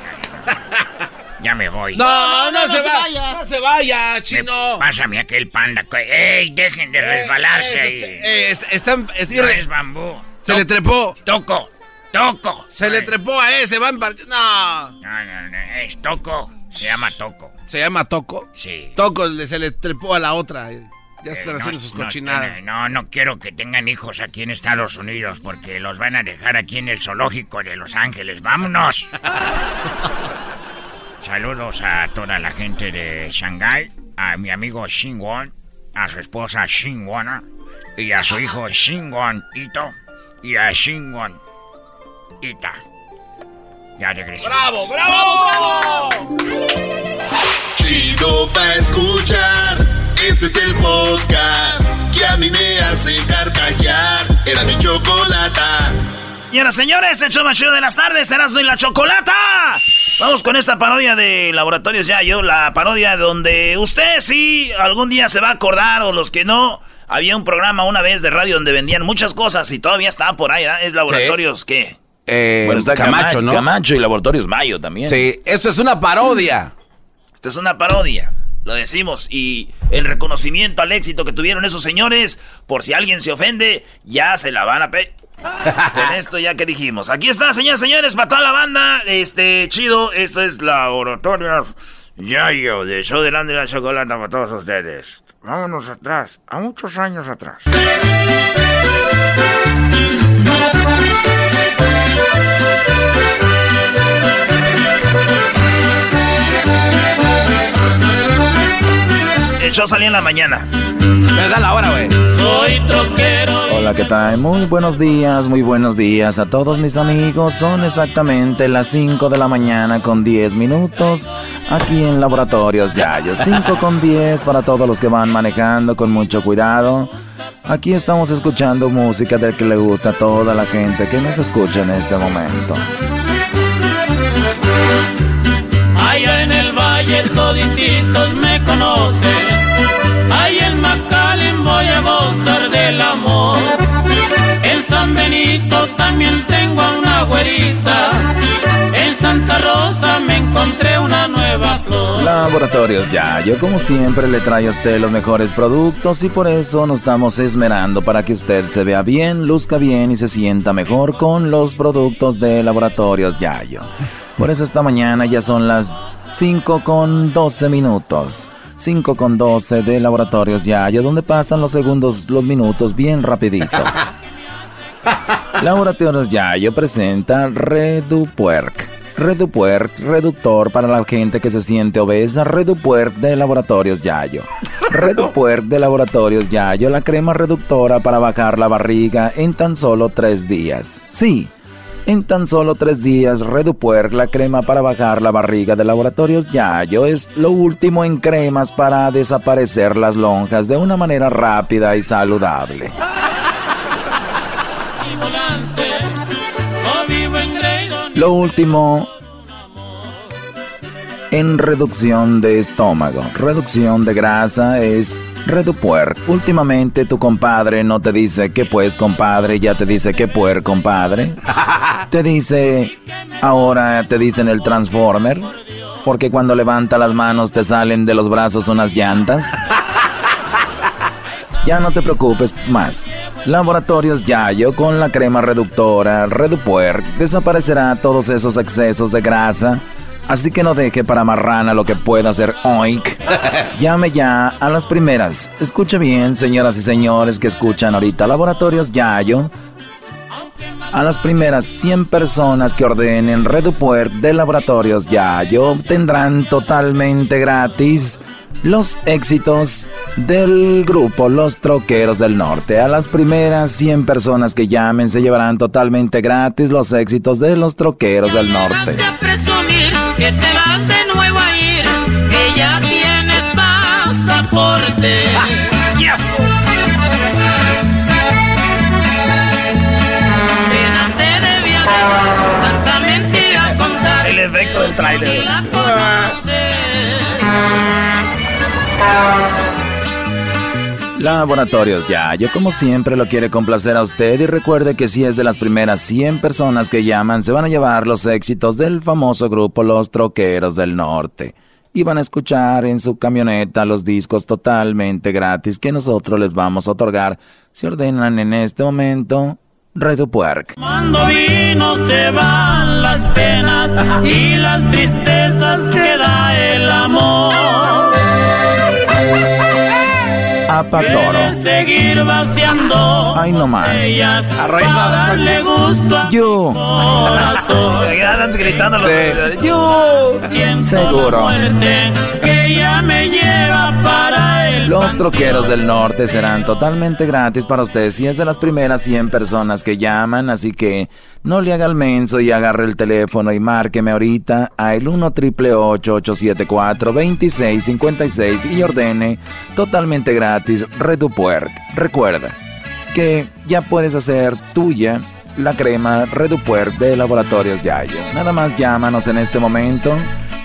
ya, me voy. No, no, no, no se, se va, vaya. No se vaya, Me- chino. Pásame aquel panda. que- ¡Ey! Dejen de resbalarse Eh, ahí. eh, es- están- es- No es bambú. se le trepó. Toco. Toco. Se le trepó a ese, van No. No, no, no, es Toco. Se llama Toco. ¿Se llama Toco? Sí. Toco se le trepó a la otra. Ya Eh, están no, haciendo sus no, cochinadas. No, no quiero que tengan hijos aquí en Estados Unidos porque los van a dejar aquí en el zoológico de Los Ángeles. ¡Vámonos! Saludos a toda la gente de Shanghai, a mi amigo Shinwon, a su esposa Shinwona y a su hijo Shinwon Ito y a Shinwon Ita. Ya regresé. ¡Bravo, bravo, bravo! Chido pa' escuchar. Este es el podcast que a mí me hace carcajear. Era mi chocolata. Y ahora, señores, el show más chido de las tardes, Erasmo y la Chocolata. Vamos con esta parodia de Laboratorios Yayo, la parodia donde usted sí algún día se va a acordar, o los que no. Había un programa una vez de radio donde vendían muchas cosas y todavía está por ahí, ¿verdad? Es Laboratorios, ¿qué? bueno, está Camacho, Camacho, ¿no? Camacho y Laboratorios Mayo también. Sí, esto es una parodia. Esta es una parodia. Lo decimos. Y el reconocimiento al éxito que tuvieron esos señores, por si alguien se ofende, ya se la van a pe... Con esto ya que dijimos. Aquí está, señores, señores, para toda la banda. Este, chido, esta es la oratoria Yayo de Show de la Chocolata para todos ustedes. Vámonos atrás, a muchos años atrás. El show salía en la mañana. Me da la hora, güey. Soy troquero. Hola, ¿qué tal? Muy buenos días, muy buenos días a todos mis amigos. Son exactamente las 5 de la mañana con 10 minutos aquí en Laboratorios Yayo. 5 con 10 para todos los que van manejando con mucho cuidado. Aquí estamos escuchando música del que le gusta a toda la gente que nos escucha en este momento. Allá en el valle todititos me conocen. Ahí en Macalén voy a gozar. En San Benito también tengo a una güerita. En Santa Rosa me encontré una nueva flor. Laboratorios Yayo, como siempre, le trae a usted los mejores productos y por eso nos estamos esmerando para que usted se vea bien, luzca bien y se sienta mejor con los productos de Laboratorios Yayo. Por eso esta mañana ya son las 5 con 12 minutos. 5 con 12 de Laboratorios Yayo, donde pasan los segundos, los minutos bien rapidito. Laboratorios Yayo presenta Redupuerc. Redupuerc, reductor para la gente que se siente obesa. Redupuerc de Laboratorios Yayo. Redupuerc de Laboratorios Yayo, la crema reductora para bajar la barriga en tan solo tres días. Sí, en tan solo tres días, Redupuer, la crema para bajar la barriga de laboratorios Yayo, es lo último en cremas para desaparecer las lonjas de una manera rápida y saludable. Lo último en reducción de estómago, reducción de grasa es Redupuer. Últimamente tu compadre no te dice que pues compadre, ya te dice que puer compadre. Te dice, ahora te dicen el Transformer, porque cuando levanta las manos te salen de los brazos unas llantas. Ya no te preocupes más. Laboratorios Yayo con la crema reductora Redupuer desaparecerá todos esos excesos de grasa. Así que no deje para marrana lo que pueda hacer oink. Llame ya a las primeras. Escuche bien, señoras y señores que escuchan ahorita Laboratorios Yayo. A las primeras 100 personas que ordenen Redupuer de Laboratorios Yayo obtendrán totalmente gratis los éxitos del grupo Los Troqueros del Norte. A las primeras 100 personas que llamen se llevarán totalmente gratis los éxitos de Los Troqueros del Norte. presumir que te vas de nuevo Laboratorios Yayo, como siempre, lo quiere complacer a usted y recuerde que si es de las primeras 100 personas que llaman, se van a llevar los éxitos del famoso grupo Los Troqueros del Norte. Y van a escuchar en su camioneta los discos totalmente gratis que nosotros les vamos a otorgar si ordenan en este momento Redo Puerc. Cuando vino se van las penas y las tristezas que da el amor. Apatoro. Quiere seguir vaciando Ay, no más. ellas para darle gusto a Yo. corazón. Gritando los Yo siento Seguro. la muerte que ya me lleva para Los troqueros del norte serán totalmente gratis para ustedes si es de las primeras 100 personas que llaman, así que no le haga el menso y agarre el teléfono y márqueme ahorita a el 1 triple 874 2656 y ordene totalmente gratis Redupuerc. Recuerda que ya puedes hacer tuya la crema Redupuerc de Laboratorios Yayo. Nada más llámanos en este momento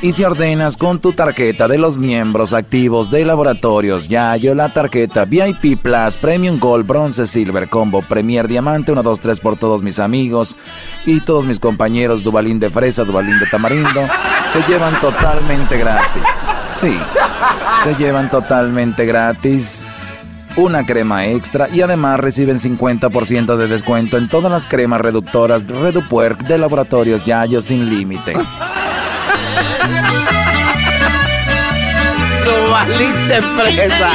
y si ordenas con tu tarjeta de los miembros activos de Laboratorios Yayo, la tarjeta VIP Plus, Premium Gold, Bronce, Silver, Combo, Premier, Diamante, 1, 2, 3 por todos mis amigos y todos mis compañeros Dubalín de Fresa, Dubalín de Tamarindo, se llevan totalmente gratis. Sí, se llevan totalmente gratis una crema extra y además reciben 50% de descuento en todas las cremas reductoras Redupuerc de Laboratorios Yayo sin límite. Tu valiste fresa.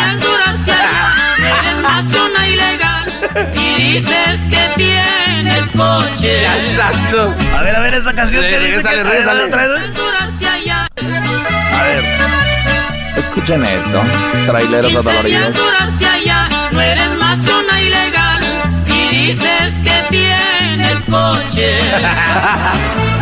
Eres más que una ilegal y dices que tienes coche. Exacto. A ver, a ver esa canción Sí, que dice regrésale, que otra vez. A ver. Escuchen esto, traileros adoloridos. Dices que tienes coche.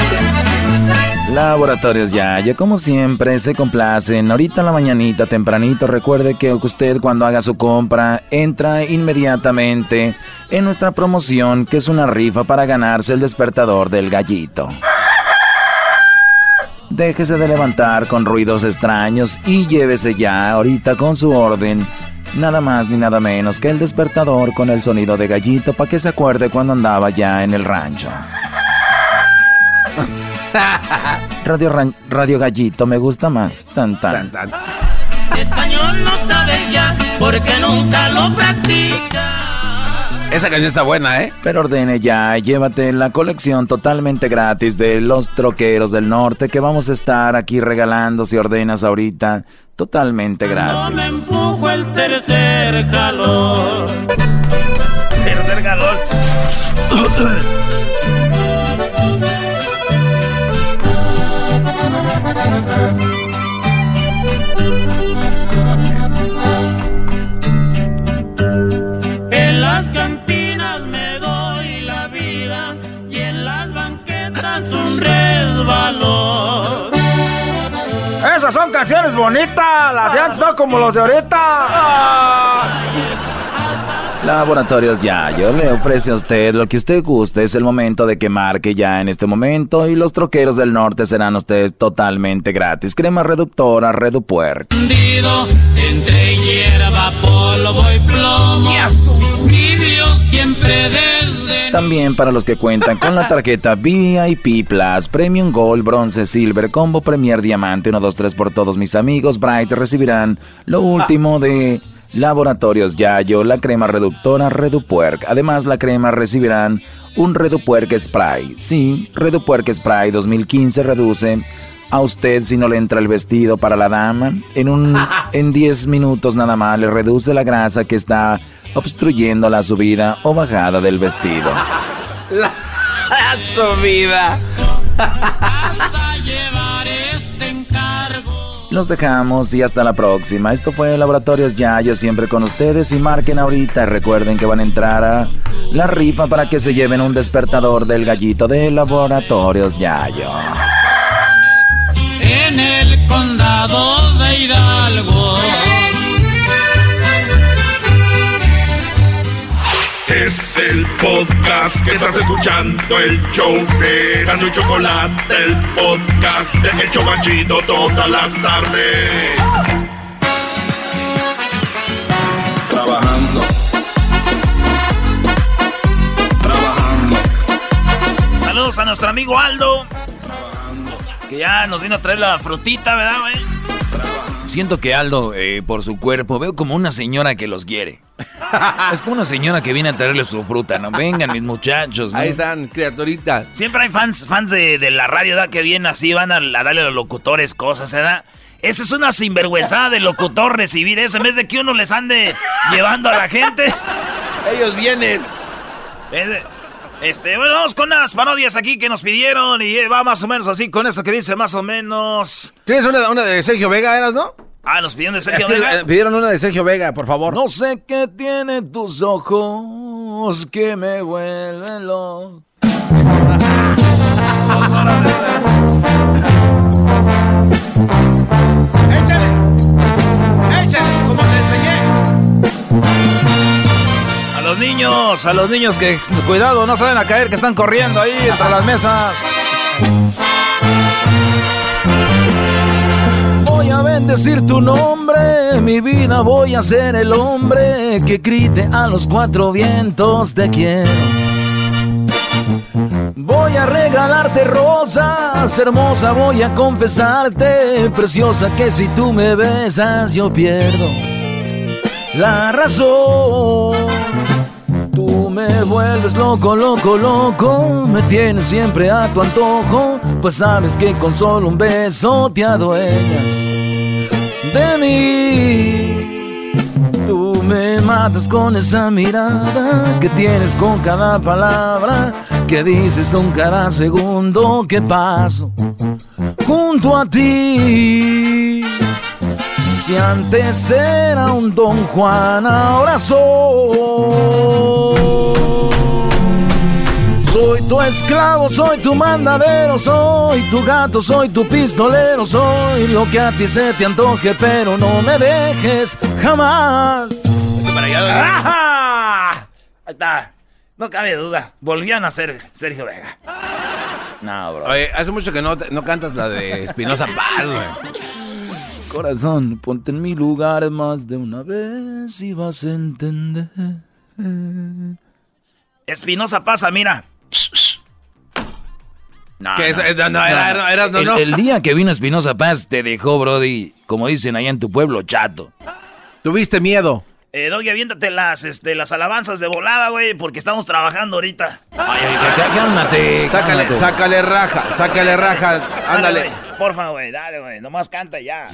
Laboratorios Yayo, como siempre, se complacen. Ahorita en la mañanita, tempranito, recuerde que usted cuando haga su compra, entra inmediatamente en nuestra promoción, que es una rifa para ganarse el despertador del gallito. Déjese de levantar con ruidos extraños y llévese ya ahorita con su orden. Nada más ni nada menos que el despertador con el sonido de gallito para que se acuerde cuando andaba ya en el rancho. Radio, Radio Gallito me gusta más. Tan tan. Español no sabes ya porque nunca lo practicas. Esa canción está buena, ¿eh? Pero ordene ya, y llévate la colección totalmente gratis de los troqueros del norte que vamos a estar aquí regalando si ordenas ahorita. Totalmente gratis. Empujo el tercer calor. Tercer calor. Esas son canciones bonitas, las de antes no como los de ahorita. Laboratorios Yayo le ofrece a usted lo que usted guste. Es el momento de que marque ya en este momento y los troqueros del norte serán ustedes totalmente gratis. Crema reductora. Escondido entre hierba, polvo y plomo. Vivió siempre desde También para los que cuentan con la tarjeta VIP Plus, Premium Gold, Bronce, Silver, Combo Premier Diamante, 1, 2, 3 por todos mis amigos, Bright recibirán lo último de Laboratorios Yayo, la crema reductora Redupuerc. Además, la crema recibirán un Redupuerc Spray. Sí, Redupuerc Spray 2015 reduce a usted si no le entra el vestido para la dama. En un en 10 minutos nada más le reduce la grasa que está obstruyendo la subida o bajada del vestido. La, la subida. Los dejamos y hasta la próxima. Esto fue Laboratorios Yayo, siempre con ustedes. Y marquen ahorita, recuerden que van a entrar a la rifa para que se lleven un despertador del gallito de Laboratorios Yayo. en el condado de Hidalgo. Es el podcast que estás escuchando, el show de y Chocolate, el podcast de El Chobachito todas las tardes. Trabajando. Trabajando. Saludos a nuestro amigo Aldo. Que ya nos vino a traer la frutita, ¿verdad, güey? Siento que Aldo, eh, por su cuerpo, veo como una señora que los quiere. es como una señora que viene a traerle su fruta, ¿no? Vengan, mis muchachos, ¿no? Ahí están, criaturitas. Siempre hay fans, fans de, de la radio, ¿verdad? Que vienen así, van a, a darle a los locutores cosas, ¿verdad? Esa es una sinvergüenzada de locutor recibir eso, en vez de que uno les ande llevando a la gente. Ellos vienen. Eh, Este, bueno, vamos con unas parodias aquí que nos pidieron y eh, va más o menos así con esto que dice más o menos. ¿Tienes una, una de Sergio Vega, eras, no? Ah, nos pidieron de Sergio Vega. Pidieron una de Sergio Vega, por favor. No sé qué tiene tus ojos que me vuelven loco. ¡Échale! ¡Échale! Como te enseñé. Niños, a los niños que cuidado, no saben a caer, que están corriendo ahí entre las mesas. Voy a bendecir tu nombre, mi vida voy a ser el hombre que grite a los cuatro vientos te quiero. Voy a regalarte rosas, hermosa voy a confesarte, preciosa que si tú me besas yo pierdo la razón. Me vuelves loco, loco, loco, me tienes siempre a tu antojo, pues sabes que con solo un beso te adueñas de mí. Tú me matas con esa mirada que tienes con cada palabra, que dices con cada segundo que paso junto a ti. Si antes era un Don Juan, ahora soy. Soy tu esclavo, soy tu mandadero, soy tu gato, soy tu pistolero, soy lo que a ti se te antoje, pero no me dejes jamás. ¡Ajá! Ahí está. No cabe duda. Volvían a ser Sergio Vega. No, bro. Oye, hace mucho que no, no cantas la de Espinosa Paz, güey. Corazón, ponte en mi lugar más de una vez y vas a entender. Espinosa pasa, mira. No, Que eso- no, no, era- era- era- no, el, día que vino Espinosa Paz te dejó, Brody, como dicen allá en tu pueblo, chato. Tuviste miedo. Eh, Doggy, aviéntate las, este, las alabanzas de volada, güey, porque estamos trabajando ahorita. Cálmate, Sácale, cálmate. sácale raja, sácale raja. Ándale. Dale, güey, Porfa, güey, dale, güey. Nomás canta ya.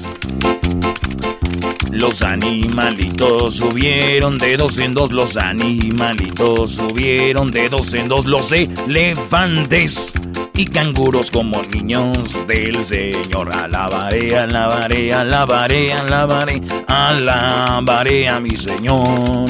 Los animalitos subieron de dos en dos, los animalitos subieron de dos en dos, los elefantes y canguros como niños del Señor. Alabaré, alabaré, alabaré, alabaré, alabaré a mi Señor.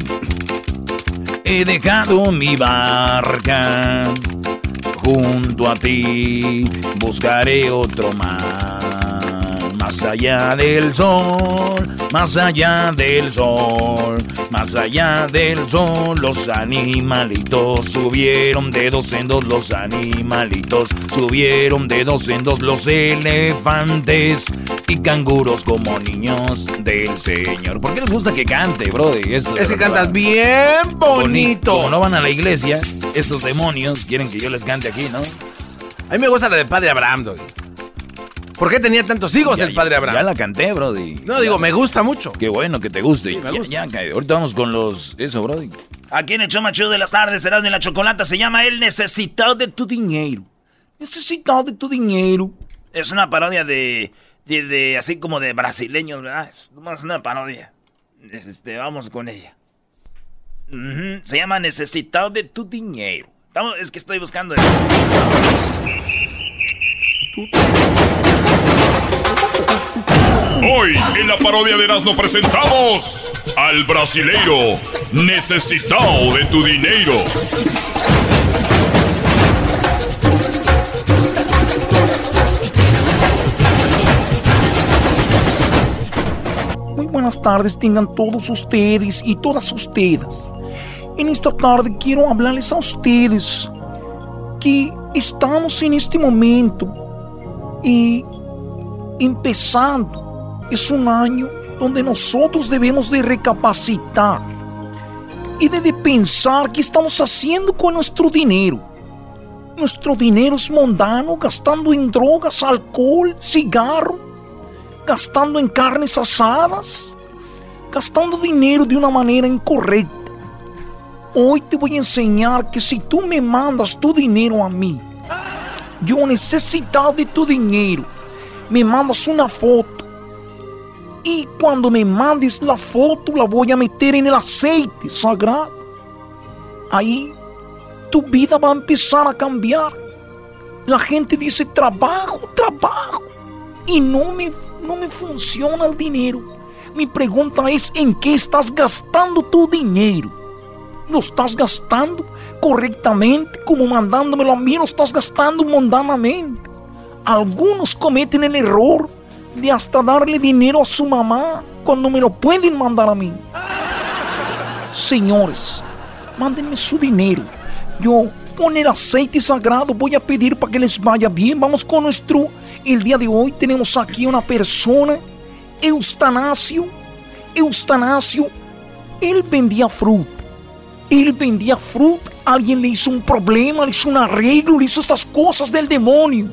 He dejado mi barca junto a ti, buscaré otro mar. Más allá del sol, más allá del sol, más allá del sol, los animalitos subieron de dos en dos, los animalitos subieron de dos en dos, los elefantes y canguros como niños del Señor. ¿Por qué les gusta que cante, brother? Esto de Es que cantas bien bonito. Como no van a la iglesia, estos demonios quieren que yo les cante aquí, ¿no? A mí me gusta la del Padre Abraham, Doggy. ¿Por qué tenía tantos hijos Ya- el Padre Abraham? Ya la canté, Brody. No, digo, me gusta mucho. Qué bueno que te guste. Ya, ya, ya, ahorita vamos con los... Eso, Brody. Aquí en el show más chido de las tardes, será de la chocolata, se llama El Necesitado de tu Dinero. Necesitado de tu dinero. Es una parodia de, de, de- así como de brasileños, ¿verdad? Es nomás una parodia. Es, Este, vamos con ella. Se llama Necesitado de tu dinero. Estamos- es que estoy buscando. Hoy en la parodia de Erasmo presentamos al brasileiro necesitado de tu dinero. Muy buenas tardes tengan todos ustedes y todas ustedes. En esta tarde quiero hablarles a ustedes que estamos en este momento y empezando. Es un año donde nosotros debemos de recapacitar y de, pensar qué estamos haciendo con nuestro dinero. Nuestro dinero es mundano, gastando en drogas, alcohol, cigarro, gastando en carnes asadas, gastando dinero de una manera incorrecta. Hoy te voy a enseñar que si tú me mandas tu dinero a mí, yo necesitado de tu dinero, me mandas una foto. Y cuando me mandes la foto, la voy a meter en el aceite sagrado. Ahí tu vida va a empezar a cambiar. La gente dice trabajo, trabajo. Y no me, no me funciona el dinero. Mi pregunta es, ¿en qué estás gastando tu dinero? ¿Lo estás gastando correctamente como mandándomelo a mí? ¿Lo estás gastando mundanamente? Algunos cometen el error de hasta darle dinero a su mamá cuando me lo pueden mandar a mí. Señores, mándenme su dinero. Yo, con el aceite sagrado, voy a pedir para que les vaya bien. Vamos con nuestro. El día de hoy tenemos aquí una persona, Eustanasio. Eustanasio, él vendía fruta. Él vendía fruta. Alguien le hizo un problema, le hizo un arreglo, le hizo estas cosas del demonio.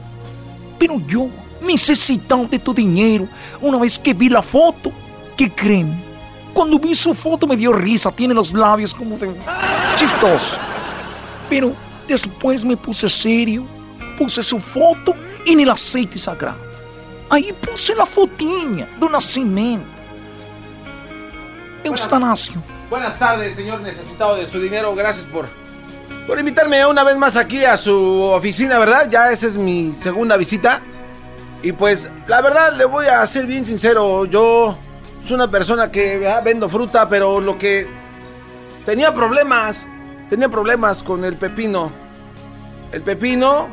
Pero yo necesitaba de tu dinero. Una vez que vi la foto, ¿qué creen? Cuando vi su foto me dio risa, tiene los labios como de chistoso. Pero después me puse serio, puse su foto en el aceite sagrado. Ahí puse la fotinha do nacimiento. Eustanasio. Buenas tardes, señor necesitado de su dinero. Gracias por, por invitarme una vez más aquí a su oficina, ¿verdad? Ya esa es mi segunda visita. Y pues, la verdad, le voy a ser bien sincero. Yo soy una persona que ah, vendo fruta, pero lo que tenía problemas, tenía problemas con el pepino. El pepino,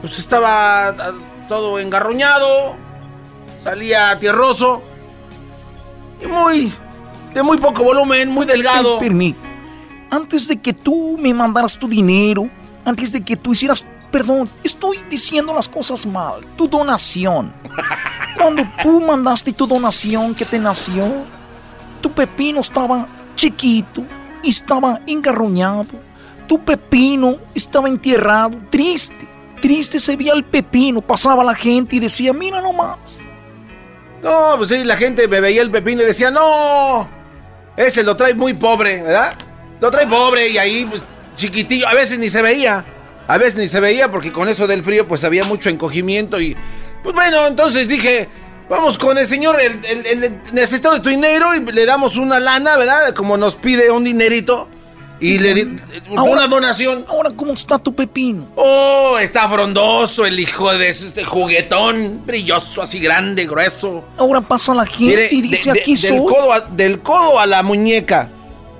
pues estaba ah, todo engarruñado, salía tierroso y muy, de muy poco volumen, muy delgado. Permite. Antes de que tú me mandaras tu dinero, antes de que tú hicieras, perdón, estoy diciendo las cosas mal, tu donación. Cuando tú mandaste tu donación que te nació, tu pepino estaba chiquito y estaba engarruñado. Tu pepino estaba enterrado, triste. Triste se veía el pepino. Pasaba la gente y decía, mira nomás. No, pues sí, la gente me veía el pepino y decía, no, ese lo trae muy pobre, ¿verdad? Lo trae pobre y ahí, pues, chiquitillo, a veces ni se veía. A veces ni se veía porque con eso del frío, pues había mucho encogimiento y... Pues bueno, entonces dije, vamos con el señor, el, el, el necesitado de tu dinero y le damos una lana, ¿verdad? Como nos pide un dinerito. Y le di una donación. Ahora, ¿cómo está tu pepino? Oh, está frondoso el hijo de este juguetón, brilloso, así grande, grueso. Ahora pasa la gente Mire, y dice de- de- aquí del, soy. codo a, del codo a la muñeca.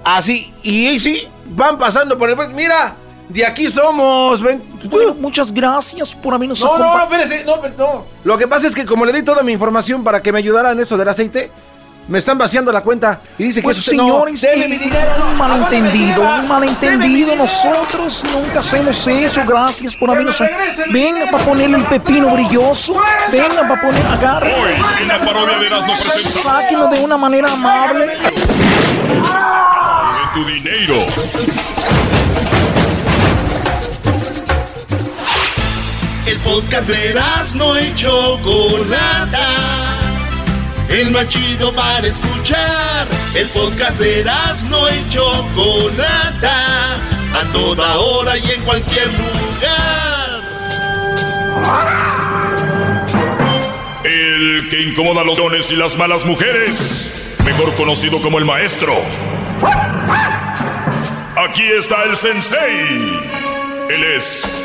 Así, y ahí sí, van pasando por el... Mira, de aquí somos, ven. Bueno, muchas gracias por habernos No, no, no, espérese, no, pero no. Lo que pasa es que como le di toda mi información para que me ayudara en eso del aceite, me están vaciando la cuenta y dice Pues que eso señores, deme mi dinero, no, un malentendido, un malentendido. Nosotros nunca hacemos eso. Gracias por habernos. Venga para ponerle el pepino brilloso. Venga para poner, agarre. Hoy, en la parodia de Erasmo presenta Sáquenlo de una manera amable. de tu dinero. El podcast de no y Chocolata. El más chido para escuchar. El podcast de no y Chocolata. A toda hora y en cualquier lugar. El que incomoda a los dones y las malas mujeres. Mejor conocido como el maestro. Aquí está el sensei. Él es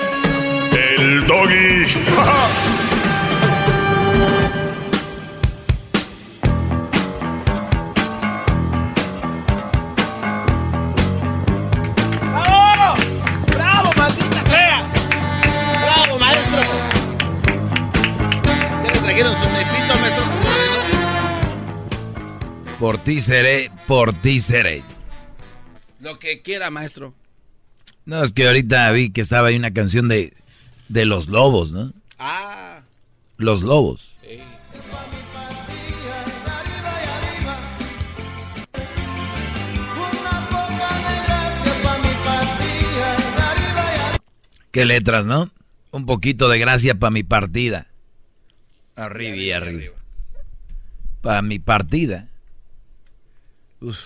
el doggy. Por ti seré, por ti seré. Lo que quiera, maestro. No, es que ahorita vi que estaba ahí una canción de, de los lobos, ¿no? Ah. Los lobos. Qué letras, ¿no? Un poquito de gracia para mi partida. Arriba y arriba. Para mi partida. Uf.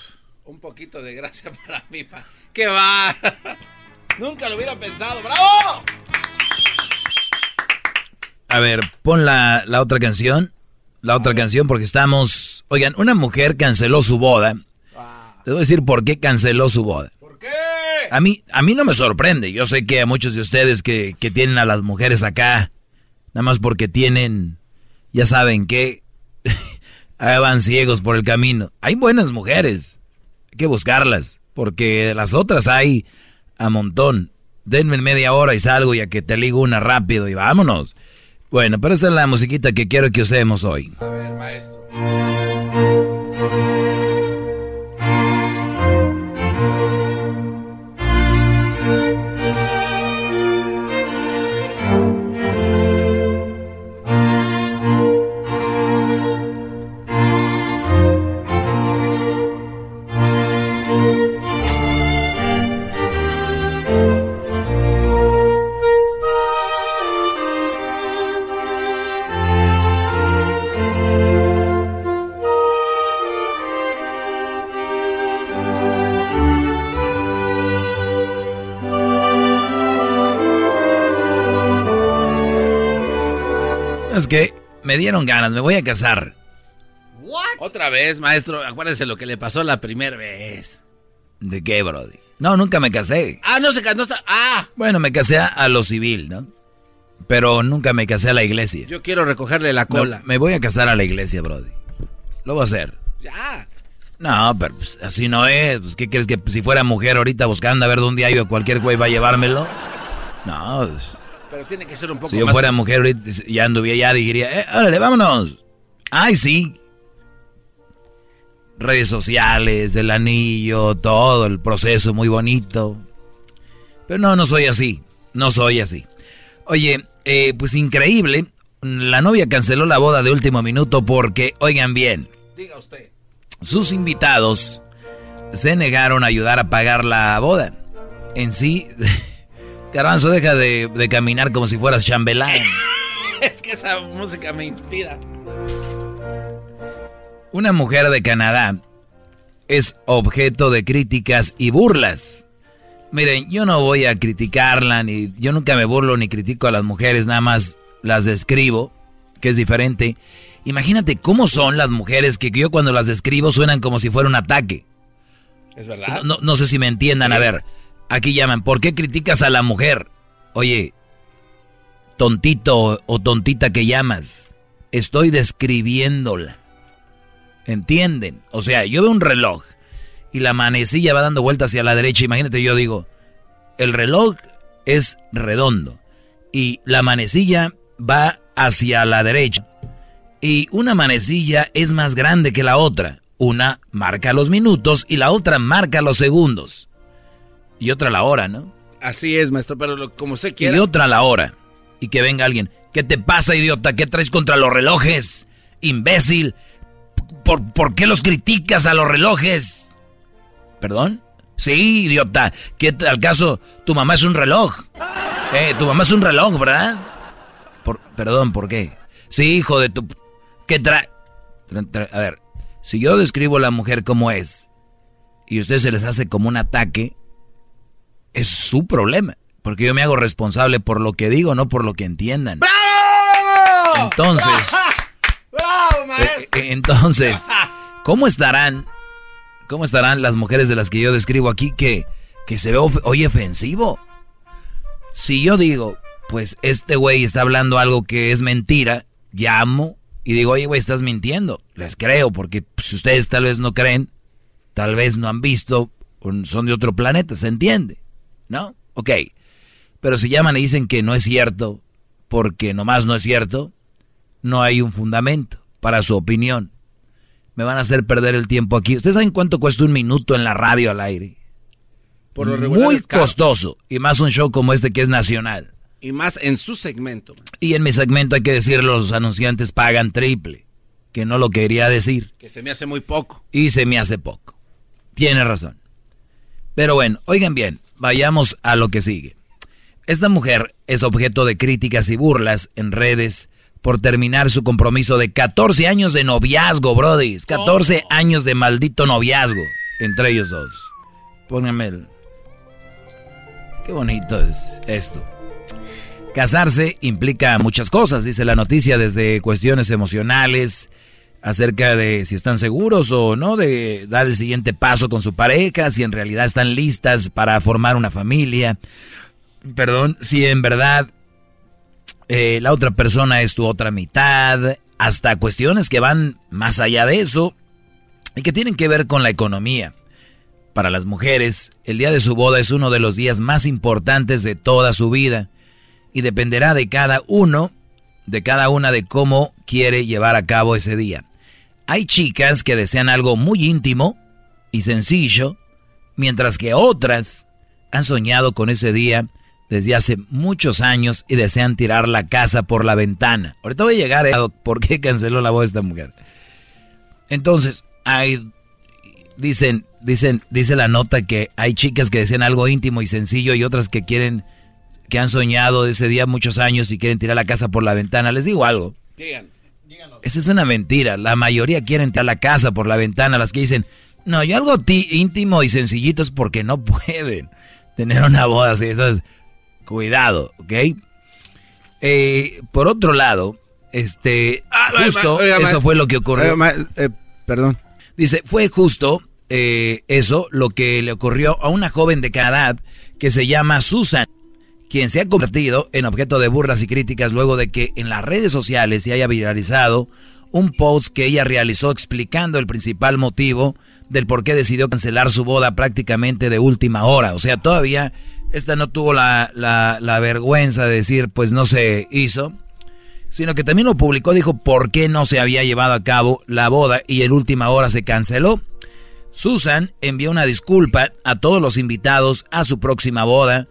Un poquito de gracia para mí. Pa. ¡Qué va! Nunca lo hubiera pensado. ¡Bravo! A ver, pon la, la otra canción. La otra canción porque estamos... Oigan, una mujer canceló su boda. Les voy a decir por qué canceló su boda. ¿Por qué? A mí, a mí no me sorprende. Yo sé que a muchos de ustedes que, que tienen a las mujeres acá, nada más porque tienen, ya saben que van ciegos por el camino. Hay buenas mujeres. Hay que buscarlas. Porque las otras hay a montón. Denme media hora y salgo y a que te ligo una rápido y vámonos. Bueno, pero esa es la musiquita que quiero que usemos hoy. A ver, maestro. Es que me dieron ganas, me voy a casar. Otra vez, maestro, acuérdese lo que le pasó la primera vez. ¿De qué, Brody? No, nunca me casé. Ah, no se casó. Ah. Bueno, me casé a lo civil, ¿no? Pero nunca me casé a la iglesia. Yo quiero recogerle la cola. No, me voy a casar a la iglesia, Brody. Lo voy a hacer. Ya. No, pero pues, así no es. Pues, ¿Qué crees que si fuera mujer ahorita buscando a ver dónde hay o cualquier güey va a llevármelo? No. pues, Pero tiene que ser un poco si yo más- fuera mujer ahorita ya anduviera ya diría, eh, órale, vámonos. Ay, sí. Redes sociales, el anillo, todo, el proceso muy bonito. Pero no, no soy así. No soy así. Oye, eh, pues increíble. La novia canceló la boda de último minuto porque, oigan bien, Diga usted. sus invitados se negaron a ayudar a pagar la boda. En sí, Garbanzo, deja de, de caminar como si fueras chambelán. es que esa música me inspira. Una mujer de Canadá es objeto de críticas y burlas. Miren, yo no voy a criticarla, ni yo nunca me burlo ni critico a las mujeres, nada más las describo, que es diferente. Imagínate cómo son las mujeres que yo cuando las describo suenan como si fuera un ataque. Es verdad. No, no sé si me entiendan. A ver, aquí llaman, ¿por qué criticas a la mujer? Oye, tontito o tontita que llamas, estoy describiéndola. ¿Entienden? O sea, yo veo un reloj y la manecilla va dando vueltas hacia la derecha. Imagínate, yo digo, el reloj es redondo y la manecilla va hacia la derecha. Y una manecilla es más grande que la otra. Una marca los minutos y la otra marca los segundos. Y otra la hora, ¿no? Así es, maestro, pero lo- como usted quiera. Y otra la hora. Y que venga alguien. ¿Qué te pasa, idiota? ¿Qué traes contra los relojes? Imbécil. ¿Por, por qué los criticas a los relojes? ¿Perdón? Sí, idiota. ¿Qué al caso? Tu mamá es un reloj. Eh, tu mamá es un reloj, ¿verdad? Por, perdón, ¿por qué? Sí, hijo de tu... ¿Qué trae? Tra- tra- A ver, si yo describo a la mujer como es y a ustedes se les hace como un ataque, es su problema. Porque yo me hago responsable por lo que digo, no por lo que entiendan. Entonces, ¡Bravo, eh, maestro! eh, entonces, ¿cómo estarán? ¿Cómo estarán las mujeres de las que yo describo aquí que, que se ve hoy ofensivo? Si yo digo, pues este güey está hablando algo que es mentira, llamo y digo, oye, güey, estás mintiendo. Les creo, porque si ustedes tal vez no creen, tal vez no han visto, son de otro planeta, ¿se entiende? ¿No? Ok. Pero si llaman y dicen que no es cierto, porque nomás no es cierto, no hay un fundamento para su opinión. Me van a hacer perder el tiempo aquí. ¿Ustedes saben cuánto cuesta un minuto en la radio al aire? Por lo regular Muy costoso. Y más un show como este que es nacional. Y más en su segmento. Y en mi segmento hay que decir, los anunciantes pagan triple. Que no lo quería decir. Que se me hace muy poco. Y se me hace poco. Tiene razón. Pero bueno, oigan bien, vayamos a lo que sigue. Esta mujer es objeto de críticas y burlas en redes por terminar su compromiso de 14 años de noviazgo, Brody. 14 años de maldito noviazgo entre ellos dos. Pónganme el... Qué bonito es esto. Casarse implica muchas cosas, dice la noticia, desde cuestiones emocionales, acerca de si están seguros o no de dar el siguiente paso con su pareja, si en realidad están listas para formar una familia, perdón, si en verdad eh, la otra persona es tu otra mitad, hasta cuestiones que van más allá de eso y que tienen que ver con la economía. Para las mujeres, el día de su boda es uno de los días más importantes de toda su vida y dependerá de cada uno de cada una de cómo quiere llevar a cabo ese día. Hay chicas que desean algo muy íntimo y sencillo, mientras que otras han soñado con ese día desde hace muchos años y desean tirar la casa por la ventana. Ahorita voy a llegar a por qué canceló la voz de esta mujer. Entonces, hay dicen, dicen, dice la nota que hay chicas que desean algo íntimo y sencillo y otras que quieren, que han soñado ese día muchos años y quieren tirar la casa por la ventana. Les digo algo. Esa es una mentira. La mayoría quieren tirar la casa por la ventana. Las que dicen, no, yo algo íntimo y sencillito es porque no pueden tener una boda así. Entonces, cuidado, ¿ok? Eh, por otro lado, este, Ah, justo, eso fue lo que ocurrió. eh, perdón. Dice, fue justo eh, eso lo que le ocurrió a una joven de Canadá que se llama Susan, quien se ha convertido en objeto de burlas y críticas luego de que en las redes sociales se haya viralizado un post que ella realizó explicando el principal motivo del por qué decidió cancelar su boda prácticamente de última hora. O sea, todavía esta no tuvo la, la, la vergüenza de decir, pues no se hizo sino que también lo publicó, dijo por qué no se había llevado a cabo la boda y en última hora se canceló. Susan envió una disculpa a todos los invitados a su próxima boda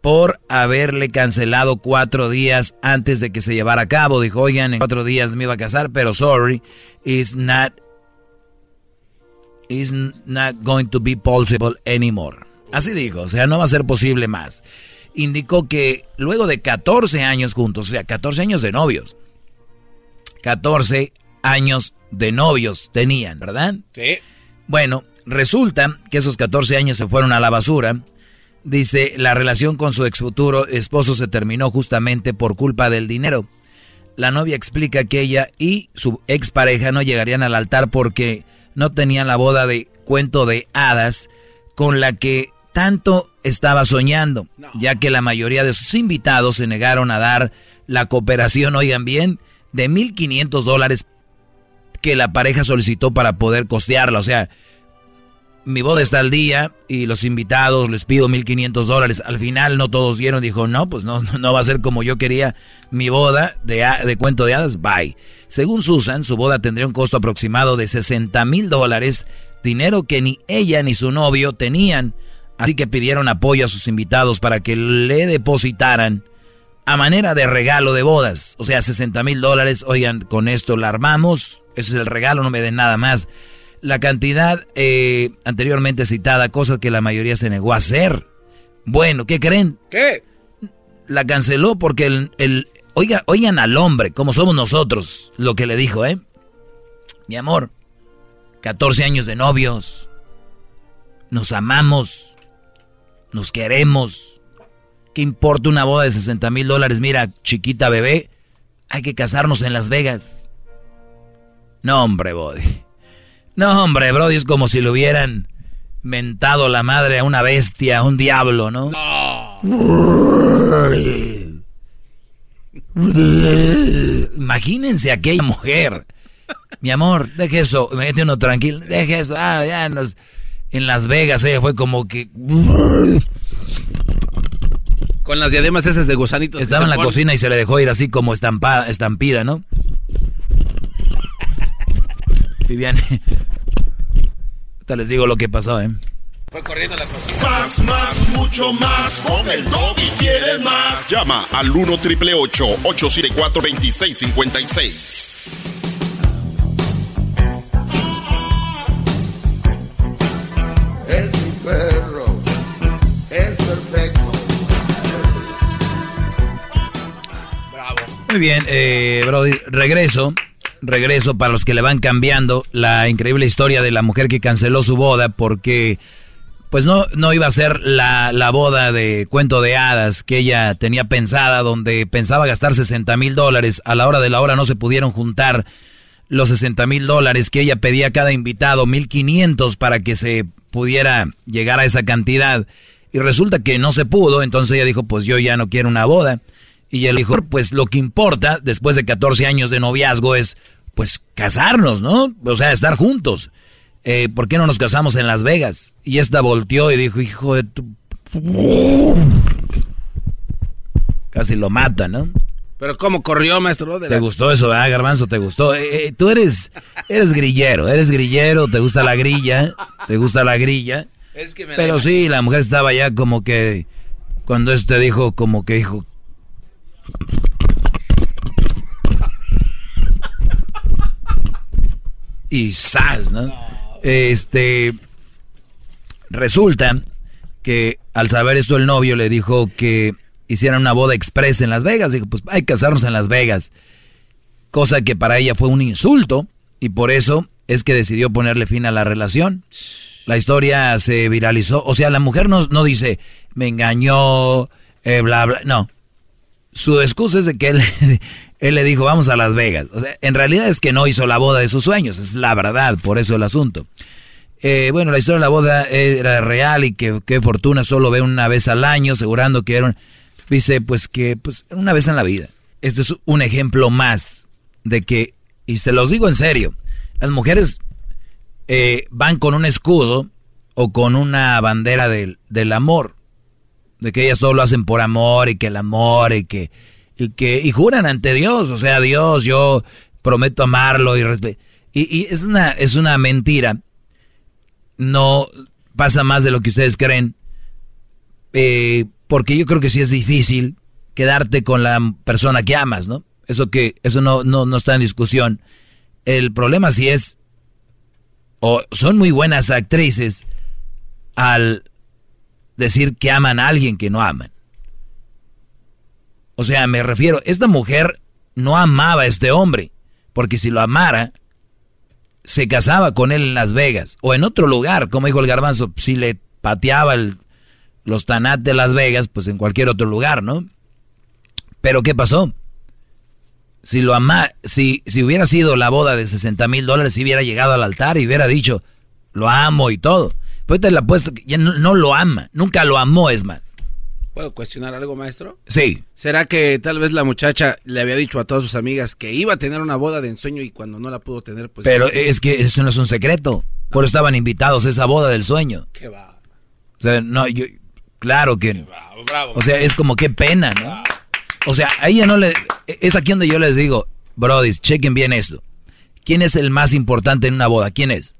por haberle cancelado cuatro días antes de que se llevara a cabo. Dijo, oigan, en cuatro días me iba a casar, pero sorry, it's not, it's not going to be possible anymore. Así dijo, o sea, no va a ser posible más indicó que luego de 14 años juntos, o sea, 14 años de novios, 14 años de novios tenían, ¿verdad? Sí. Bueno, resulta que esos 14 años se fueron a la basura. Dice, la relación con su ex futuro esposo se terminó justamente por culpa del dinero. La novia explica que ella y su expareja no llegarían al altar porque no tenían la boda de cuento de hadas con la que tanto estaba soñando, ya que la mayoría de sus invitados se negaron a dar la cooperación, oigan bien, de 1.500 dólares que la pareja solicitó para poder costearla. O sea, mi boda está al día y los invitados les pido 1.500 dólares. Al final no todos dieron, dijo, no, pues no, no va a ser como yo quería mi boda de, de cuento de hadas, bye. Según Susan, su boda tendría un costo aproximado de 60 mil dólares, dinero que ni ella ni su novio tenían. Así que pidieron apoyo a sus invitados para que le depositaran a manera de regalo de bodas. O sea, 60 mil dólares. Oigan, con esto la armamos. Ese es el regalo, no me den nada más. La cantidad eh, anteriormente citada, cosa que la mayoría se negó a hacer. Bueno, ¿qué creen? ¿Qué? La canceló porque el, el oiga, oigan al hombre, como somos nosotros, lo que le dijo, ¿eh? Mi amor, 14 años de novios, nos amamos, nos queremos. ¿Qué importa una boda de 60 mil dólares? Mira, chiquita bebé, hay que casarnos en Las Vegas. No, hombre, Brody. No, hombre, Brody, es como si le hubieran mentado la madre a una bestia, a un diablo, ¿no? Imagínense aquella mujer. Mi amor, deje eso, mete uno tranquilo, deje eso, ah, ya nos en Las Vegas, ella fue como que... Con las diademas esas de gusanitos. Estaba en la cocina y se le dejó ir así como estampada, estampida, ¿no? Viviane. Ahorita les digo lo que pasó, ¿eh? Fue corriendo la cocina. Más, más, mucho más. Con el y quieres más. Llama al 1 triple 874 2656. Es mi perro. Es perfecto. Muy bien, eh, Brody, regreso. Regreso para los que le van cambiando la increíble historia de la mujer que canceló su boda porque pues no, no iba a ser la, la boda de cuento de hadas que ella tenía pensada, donde pensaba gastar 60 mil dólares. A la hora de la hora no se pudieron juntar los 60 mil dólares que ella pedía a cada invitado, 1500 para que se pudiera llegar a esa cantidad. Y resulta que no se pudo, entonces ella dijo, pues yo ya no quiero una boda. Y él dijo, pues lo que importa después de 14 años de noviazgo es, pues, casarnos, ¿no? O sea, estar juntos. Eh, ¿Por qué no nos casamos en Las Vegas? Y esta volteó y dijo, hijo de tu... Casi lo mata, ¿no? Pero ¿cómo corrió, maestro? De ¿Te la- gustó eso, verdad, Garbanzo? ¿Te gustó? Eh, eh, tú eres, eres grillero, eres grillero, te gusta la grilla, te gusta la grilla. Es que me la Pero sí, la mujer estaba ya como que, cuando este dijo, como que dijo... Y ¡zas! ¿no? Este, resulta que al saber esto el novio le dijo que hicieran una boda express en Las Vegas. Dijo, pues hay que casarnos en Las Vegas. Cosa que para ella fue un insulto y por eso es que decidió ponerle fin a la relación. La historia se viralizó. O sea, la mujer no, no dice, me engañó, eh, bla, bla. No. Su excusa es de que él, él le dijo, vamos a Las Vegas. O sea, en realidad es que no hizo la boda de sus sueños. Es la verdad, por eso el asunto. Eh, bueno, la historia de la boda era real y que fortuna solo ve una vez al año, asegurando que era un- Dice, pues que pues una vez en la vida. Este es un ejemplo más de que, y se los digo en serio, las mujeres eh, van con un escudo o con una bandera del, del amor, de que ellas todo lo hacen por amor y que el amor y que, y que, y juran ante Dios, o sea, Dios, yo prometo amarlo y y, y es una, es una mentira, no pasa más de lo que ustedes creen, eh, porque yo creo que sí es difícil quedarte con la persona que amas, ¿no? Eso que, eso no, no, no está en discusión. El problema sí es, o son muy buenas actrices al decir que aman a alguien que no aman. O sea, me refiero, esta mujer no amaba a este hombre, porque si lo amara, se casaba con él en Las Vegas o en otro lugar, como dijo el garbanzo, si le pateaba los Tanat de Las Vegas, pues en cualquier otro lugar, ¿no? Pero ¿qué pasó? Si lo ama, si, si hubiera sido la boda de 60 mil dólares, si hubiera llegado al altar y hubiera dicho, lo amo y todo. Le apuesto que ya no, no lo ama, nunca lo amó, es más. ¿Puedo cuestionar algo, maestro? Sí. ¿Será que tal vez la muchacha le había dicho a todas sus amigas que iba a tener una boda de ensueño y cuando no la pudo tener, pues... Pero es que eso no es un secreto. Por eso estaban invitados a esa boda del sueño. Qué va. O sea, no, yo, claro que... bravo. O sea, es como qué pena, ¿no? O sea, a ella no le... Es aquí donde yo les digo, Brody, chequen bien esto. ¿Quién es el más importante en una boda? ¿Quién es?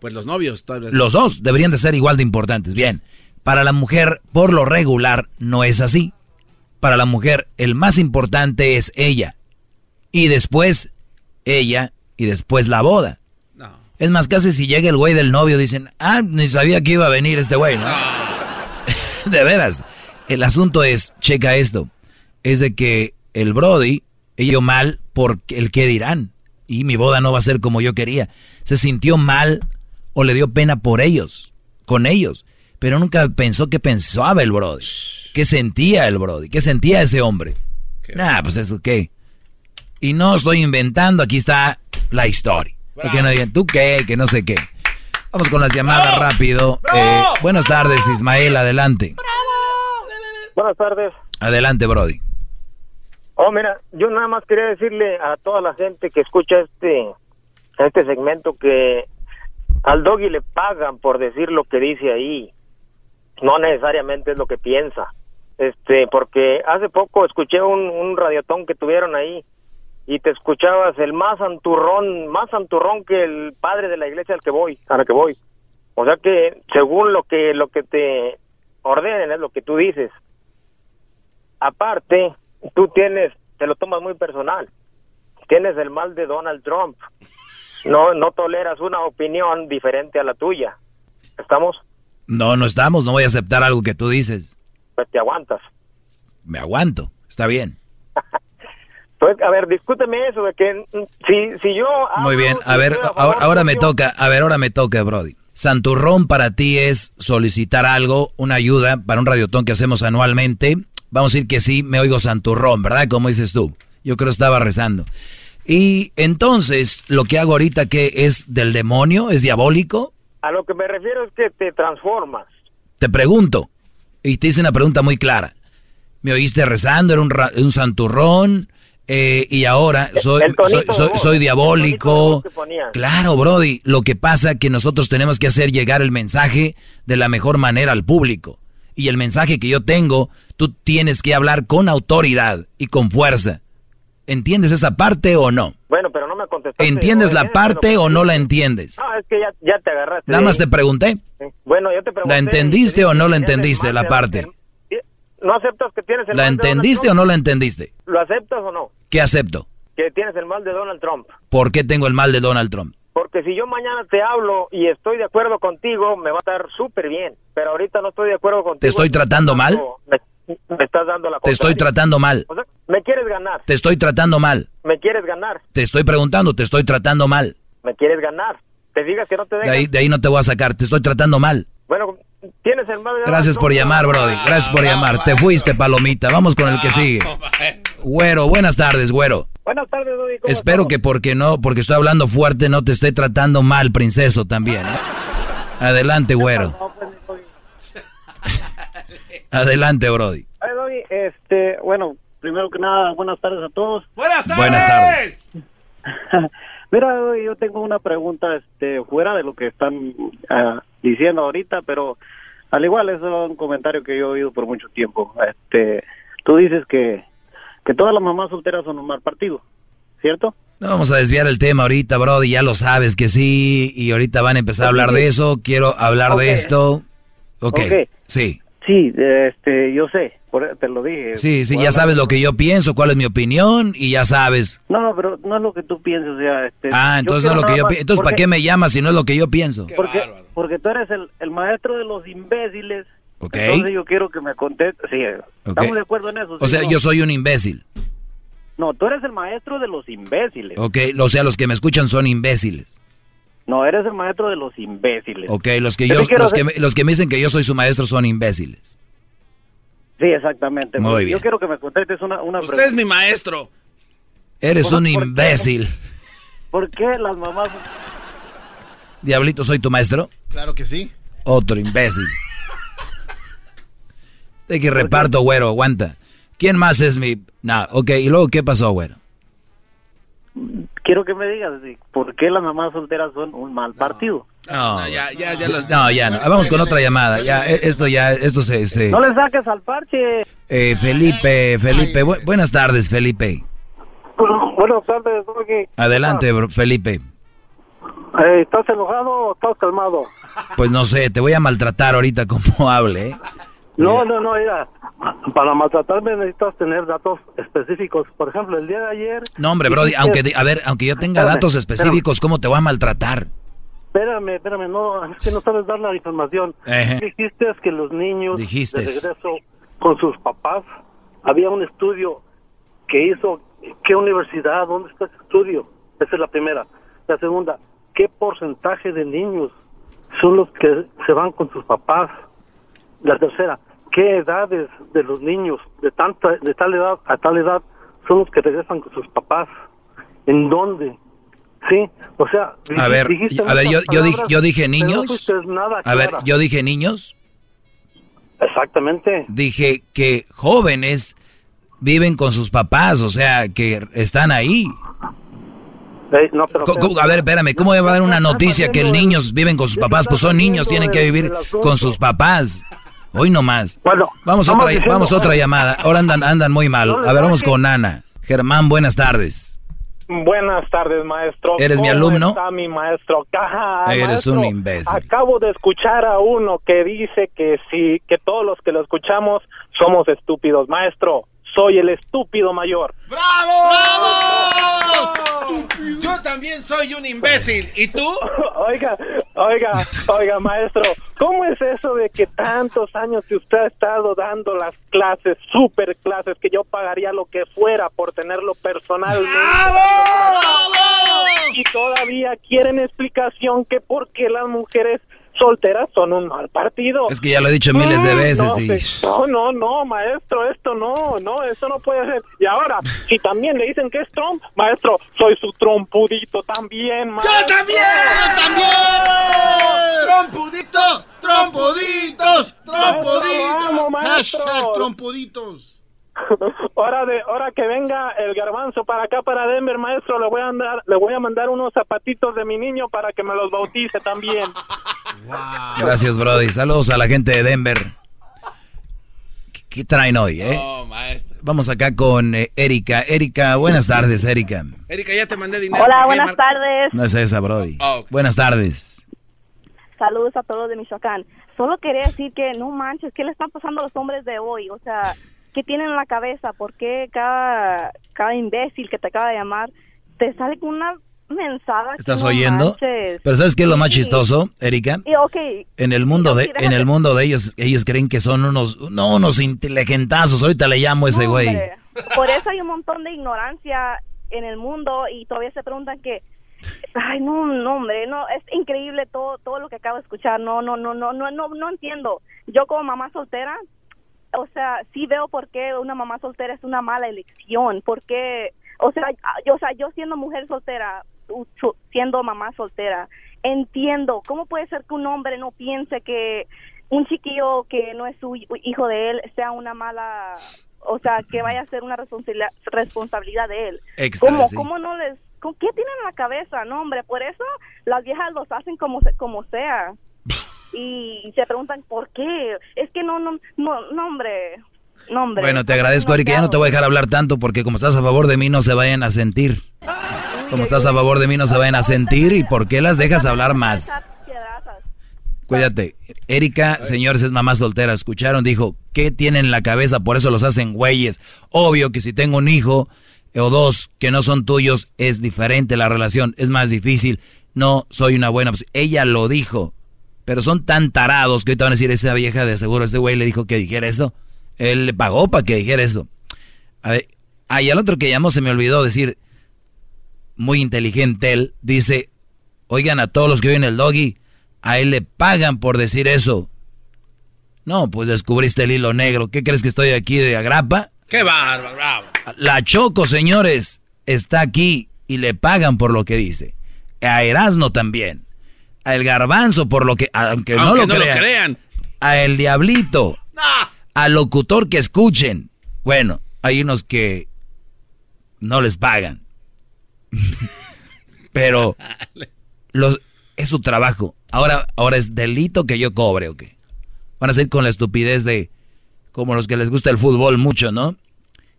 Pues los novios, tal vez. Los dos deberían de ser igual de importantes. Bien, para la mujer, por lo regular, no es así. Para la mujer, el más importante es ella. Y después, ella, y después la boda. Es más, casi si llega el güey del novio, dicen, ah, ni sabía que iba a venir este güey, ¿no? de veras. El asunto es, checa esto, es de que el Brody, ello mal por el que dirán. Y mi boda no va a ser como yo quería. Se sintió mal o le dio pena por ellos, con ellos. Pero nunca pensó qué pensaba el Brody. ¿Qué sentía el Brody? ¿Qué sentía ese hombre? Nah, pues eso qué. Y no estoy inventando, aquí está la historia. Porque no digan, ¿tú qué? Que no sé qué. Vamos con las llamadas rápido. Eh, buenas tardes, Ismael, adelante. Buenas tardes. Adelante, Brody. Oh, mira, yo nada más quería decirle a toda la gente que escucha este este segmento que al doggy le pagan por decir lo que dice ahí. No necesariamente es lo que piensa. Este, porque hace poco escuché un, radiotón que tuvieron ahí y te escuchabas el más santurrón, más santurrón que el padre de la iglesia al que voy, a la que voy. O sea que según lo que lo que te ordenen es lo que tú dices. Aparte, tú tienes, te lo tomas muy personal. Tienes el mal de Donald Trump. No, no toleras una opinión diferente a la tuya. ¿Estamos? No, no estamos, no voy a aceptar algo que tú dices. Pues te aguantas. Me aguanto, está bien. Pues, a ver, discúteme eso de que si, si yo... Muy bien, si a ver, ahora, favor ahora me toca, a ver, ahora me toca, Brody. Santurrón para ti es solicitar algo, una ayuda para un radiotón que hacemos anualmente. Vamos a decir que sí, me oigo Santurrón, ¿verdad? Como dices tú. Yo creo que estaba rezando. Y entonces, lo que hago ahorita, que es del demonio? ¿Es diabólico? A lo que me refiero es que te transformas. Te pregunto, y te hice una pregunta muy clara. ¿Me oíste rezando? ¿Era un, ra- un santurrón? Eh, y ahora soy, soy, diabólico. Claro, Brody. Lo que pasa que nosotros tenemos que hacer llegar el mensaje de la mejor manera al público. Y el mensaje que yo tengo, tú tienes que hablar con autoridad y con fuerza. ¿Entiendes esa parte o no? Bueno, pero no me contestaste. ¿Entiendes la Oye, parte bueno, o no la entiendes? No, es que ya, ya te agarraste. Nada más te pregunté. Sí. Bueno, yo te pregunté. ¿La entendiste o no la ¿tienes el entendiste la parte? ¿No aceptas que tienes el ¿La mal de Donald entendiste o Trump? no la entendiste? ¿Lo aceptas o no? ¿Qué acepto? Que tienes el mal de Donald Trump. ¿Por qué tengo el mal de Donald Trump? Porque si yo mañana te hablo y estoy de acuerdo contigo, me va a estar súper bien. Pero ahorita no estoy de acuerdo contigo. ¿Te estoy tratando mal? Me, me estás dando la Te estoy tratando mal. O sea, me quieres ganar. Te estoy tratando mal. Me quieres ganar. Te estoy preguntando, te estoy tratando mal. Me quieres ganar. Te digas que no te De ahí, de ahí no te voy a sacar, te estoy tratando mal. Bueno, tienes el mal de Donald Gracias por llamar, Brody. Gracias por llamar. Te fuiste, palomita. Vamos con el que sigue. Güero, buenas tardes, güero. Buenas tardes. ¿Cómo Espero que porque no, porque estoy hablando fuerte, no te estoy tratando mal, princeso, también. ¿eh? Adelante, güero. Adelante, Brody. Ay, Doggy, este, bueno, primero que nada, buenas tardes a todos. Buenas tardes. Buenas tardes. Mira, yo tengo una pregunta, este, fuera de lo que están ah, diciendo ahorita, pero al igual es un comentario que yo he oído por mucho tiempo. Este, tú dices que, que todas las mamás solteras son un mal partido, ¿cierto? No vamos a desviar el tema ahorita, Brody, ya lo sabes que sí, y ahorita van a empezar a hablar de eso, quiero hablar de esto. Ok, Ok. sí. Sí, este, yo sé, por- te lo dije. Sí, sí, ya sabes lo que yo pienso, cuál es mi opinión, y ya sabes. No, no, pero no es lo que tú piensas, o sea, este... Ah, entonces no es lo que yo pienso. Entonces, ¿para qué me llamas si no es lo que yo pienso? Porque, porque tú eres el, el maestro de los imbéciles. Ok. Entonces yo quiero que me contestes. Sí, estamos de acuerdo en eso. O ¿sí sea, no? yo soy un imbécil. No, tú eres el maestro de los imbéciles. Ok, o sea, los que me escuchan son imbéciles. No, eres el maestro de los imbéciles. Ok, los que, Yo los, que hacer- me, los que me dicen que yo soy su maestro son imbéciles. Sí, exactamente. Muy Porque bien. Yo quiero que me contestes una, una Usted es mi maestro. Eres ¿Por- un por qué? imbécil. ¿Por qué las mamás... Diablito, ¿soy tu maestro? Claro que sí. Otro imbécil. De que reparto, güero, aguanta. ¿Quién más es mi...? No, ok, ¿y luego qué pasó, güero? Quiero que me digas sí, por qué las mamás solteras son un mal partido. No, ya, ya, ya los- no, ya no. Vamos con otra llamada. Ya, esto ya, esto se... se- No le saques al parche. Eh, Felipe, Felipe, bu- buenas tardes, Felipe. Buenas tardes, Doggy. Adelante, bro- Felipe. Eh, ¿Estás enojado o estás calmado? Pues no sé, te voy a maltratar ahorita como hable, ¿eh? No, no, no, mira, para maltratarme necesitas tener datos específicos. Por ejemplo, el día de ayer... No, hombre, Brody, aunque, a ver, aunque yo tenga Espérame, datos específicos, ¿cómo te voy a maltratar? Espérame, espérame, no, es que no sabes dar la información. Dijiste que los niños Dijiste. de regreso con sus papás, había un estudio que hizo, ¿qué universidad? ¿Dónde está ese estudio? Esa es la primera. La segunda, ¿qué porcentaje de niños son los que se van con sus papás? La tercera, ¿qué edades de los niños de tanta de tal edad a tal edad son los que regresan con sus papás? ¿En dónde? Sí, o sea, A ver, a ver, yo, yo, dije, yo dije no niños. A ver, yo dije niños. Exactamente. Dije que jóvenes viven con sus papás, o sea, que están ahí. Eh, no, pero- A ver, espérame, ¿cómo va a dar una noticia que niños viven con sus papás? Pues son niños, tienen que vivir con sus papás. Hoy no más. Bueno, vamos otra, diciendo- vamos a otra llamada. Ahora andan, andan muy mal. A ver, vamos con Ana. Germán, buenas tardes. Buenas tardes, maestro. ¿Eres mi ¿Cómo alumno? está mi maestro? Ajá, Eres maestro. un imbécil. Acabo de escuchar a uno que dice que sí, que todos los que lo escuchamos somos estúpidos. Maestro, soy el estúpido mayor. ¡Bravo! Yo también soy un imbécil. ¿Y tú? Oiga, oiga, oiga, maestro, ¿cómo es eso de que tantos años que usted ha estado dando las clases, super clases, que yo pagaría lo que fuera por tenerlo personalmente? Y todavía quieren explicación que por qué las mujeres solteras son un mal partido. Es que ya lo he dicho miles de Mm, veces no, y- No, no, no, maestro, esto no, no, eso no puede ser. Y ahora, si también le dicen que es Trump, maestro, soy su trompudito también, maestro. ¡Yo también! ¡Yo también! ¡Trompuditos! ¡Trompuditos! ¡Trompuditos! Vamos, maestro. Hashtag trompuditos. Hora de, hora que venga el garbanzo para acá para Denver, maestro, le voy a andar, le voy a mandar unos zapatitos de mi niño para que me los bautice también. Gracias, Brody. Saludos a la gente de Denver. ¿Qué traen hoy, eh? Vamos acá con eh, Erika. Erika, buenas tardes, Erika. Erika, ya te mandé dinero. Hola, buenas tardes. No es esa, Brody. Oh, Buenas tardes. Saludos a todos de Michoacán. Solo quería decir que no manches, ¿qué le están pasando a los hombres de hoy? O sea, ¿qué tienen en la cabeza? ¿Por qué cada, cada imbécil que te acaba de llamar te sale con una mensada? ¿Estás oyendo? manches? Pero ¿sabes qué es lo más Sí. chistoso, Erika? Y, ok, En el mundo de, en el mundo de ellos, ellos creen que son unos, no, unos inteligentazos. Ahorita le llamo a ese No, güey. hombre. Por eso hay un montón de ignorancia en el mundo y todavía se preguntan que ay no no hombre no es increíble todo todo lo que acabo de escuchar no no no no no no no entiendo yo como mamá soltera o sea sí veo por qué una mamá soltera es una mala elección porque o sea yo o sea yo siendo mujer soltera siendo mamá soltera entiendo cómo puede ser que un hombre no piense que un chiquillo que no es su hi- hijo de él sea una mala o sea que vaya a ser una responsabilidad responsabilidad de él Extra, ¿Cómo, sí. cómo no les ¿con qué tienen en la cabeza no hombre por eso las viejas los hacen como se- como sea y se preguntan por qué es que no no no no hombre no hombre Bueno, te agradezco, Erika. Ya no te voy a dejar hablar tanto porque como estás a favor de mí no se vayan a sentir. Como estás a favor de mí no se vayan a sentir y ¿por qué las dejas hablar más? Cuídate. Erika, señores, es mamá soltera. Escucharon, dijo, ¿qué tienen en la cabeza? Por eso los hacen güeyes. Obvio que si tengo un hijo o dos que no son tuyos, es diferente la relación, es más difícil. No soy una buena opción. Ella lo dijo. Pero son tan tarados que ahorita van a decir, esa vieja de seguro, este güey le dijo que dijera eso. Él le pagó para que dijera eso. A ver, ah, y al otro que llamó se me olvidó decir, muy inteligente él, dice, oigan a todos los que oyen el doggy, a él le pagan por decir eso. No, pues descubriste el hilo negro. ¿Qué crees que estoy aquí de agrapa? ¡Qué bárbaro! Bravo. La Choco, señores, está aquí y le pagan por lo que dice. A Erasno también. A El Garbanzo por lo que, aunque, no, Aunque lo, no lo crean. crean. A El Diablito. Al locutor que escuchen. Bueno, hay unos que no les pagan. Pero los, es su trabajo. Ahora, ahora es delito que yo cobre, ¿o qué? Van a ser con la estupidez de como los que les gusta el fútbol mucho, ¿no?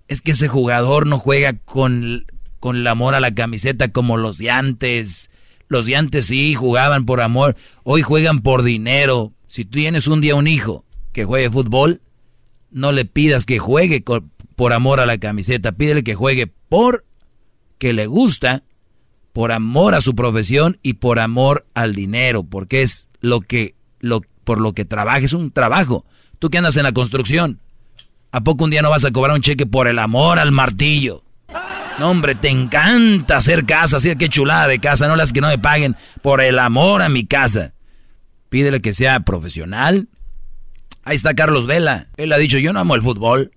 Es que ese jugador no juega con, con el amor a la camiseta como los de antes. Los de antes sí jugaban por amor, hoy juegan por dinero. Si tú tienes un día un hijo que juegue fútbol, no le pidas que juegue por amor a la camiseta, pídele que juegue por que le gusta, por amor a su profesión y por amor al dinero, porque es lo que lo por lo que trabaja, es un trabajo. Tú que andas en la construcción, ¿a poco un día no vas a cobrar un cheque por el amor al martillo? No, hombre, te encanta hacer casa, así qué chulada de casa, no las que no me paguen por el amor a mi casa. Pídele que sea profesional. Ahí está Carlos Vela. Él ha dicho, yo no amo el fútbol.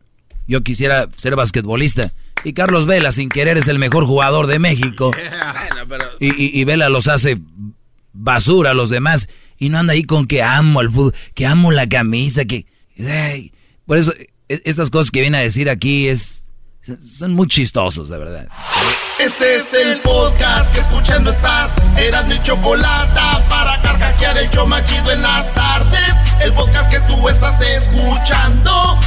Yo quisiera ser basquetbolista. Y Carlos Vela, sin querer, es el mejor jugador de México. Bueno, pero... Y, y- y Vela los hace basura a los demás. Y no anda ahí con que amo el fútbol, que amo la camisa, que... ay, por eso, e- estas cosas que viene a decir aquí es... Son muy chistosos, de verdad. Este es el podcast que escuchando estás. Eran mi chocolate para carcajear el yo machido en las tardes. El podcast que tú estás escuchando.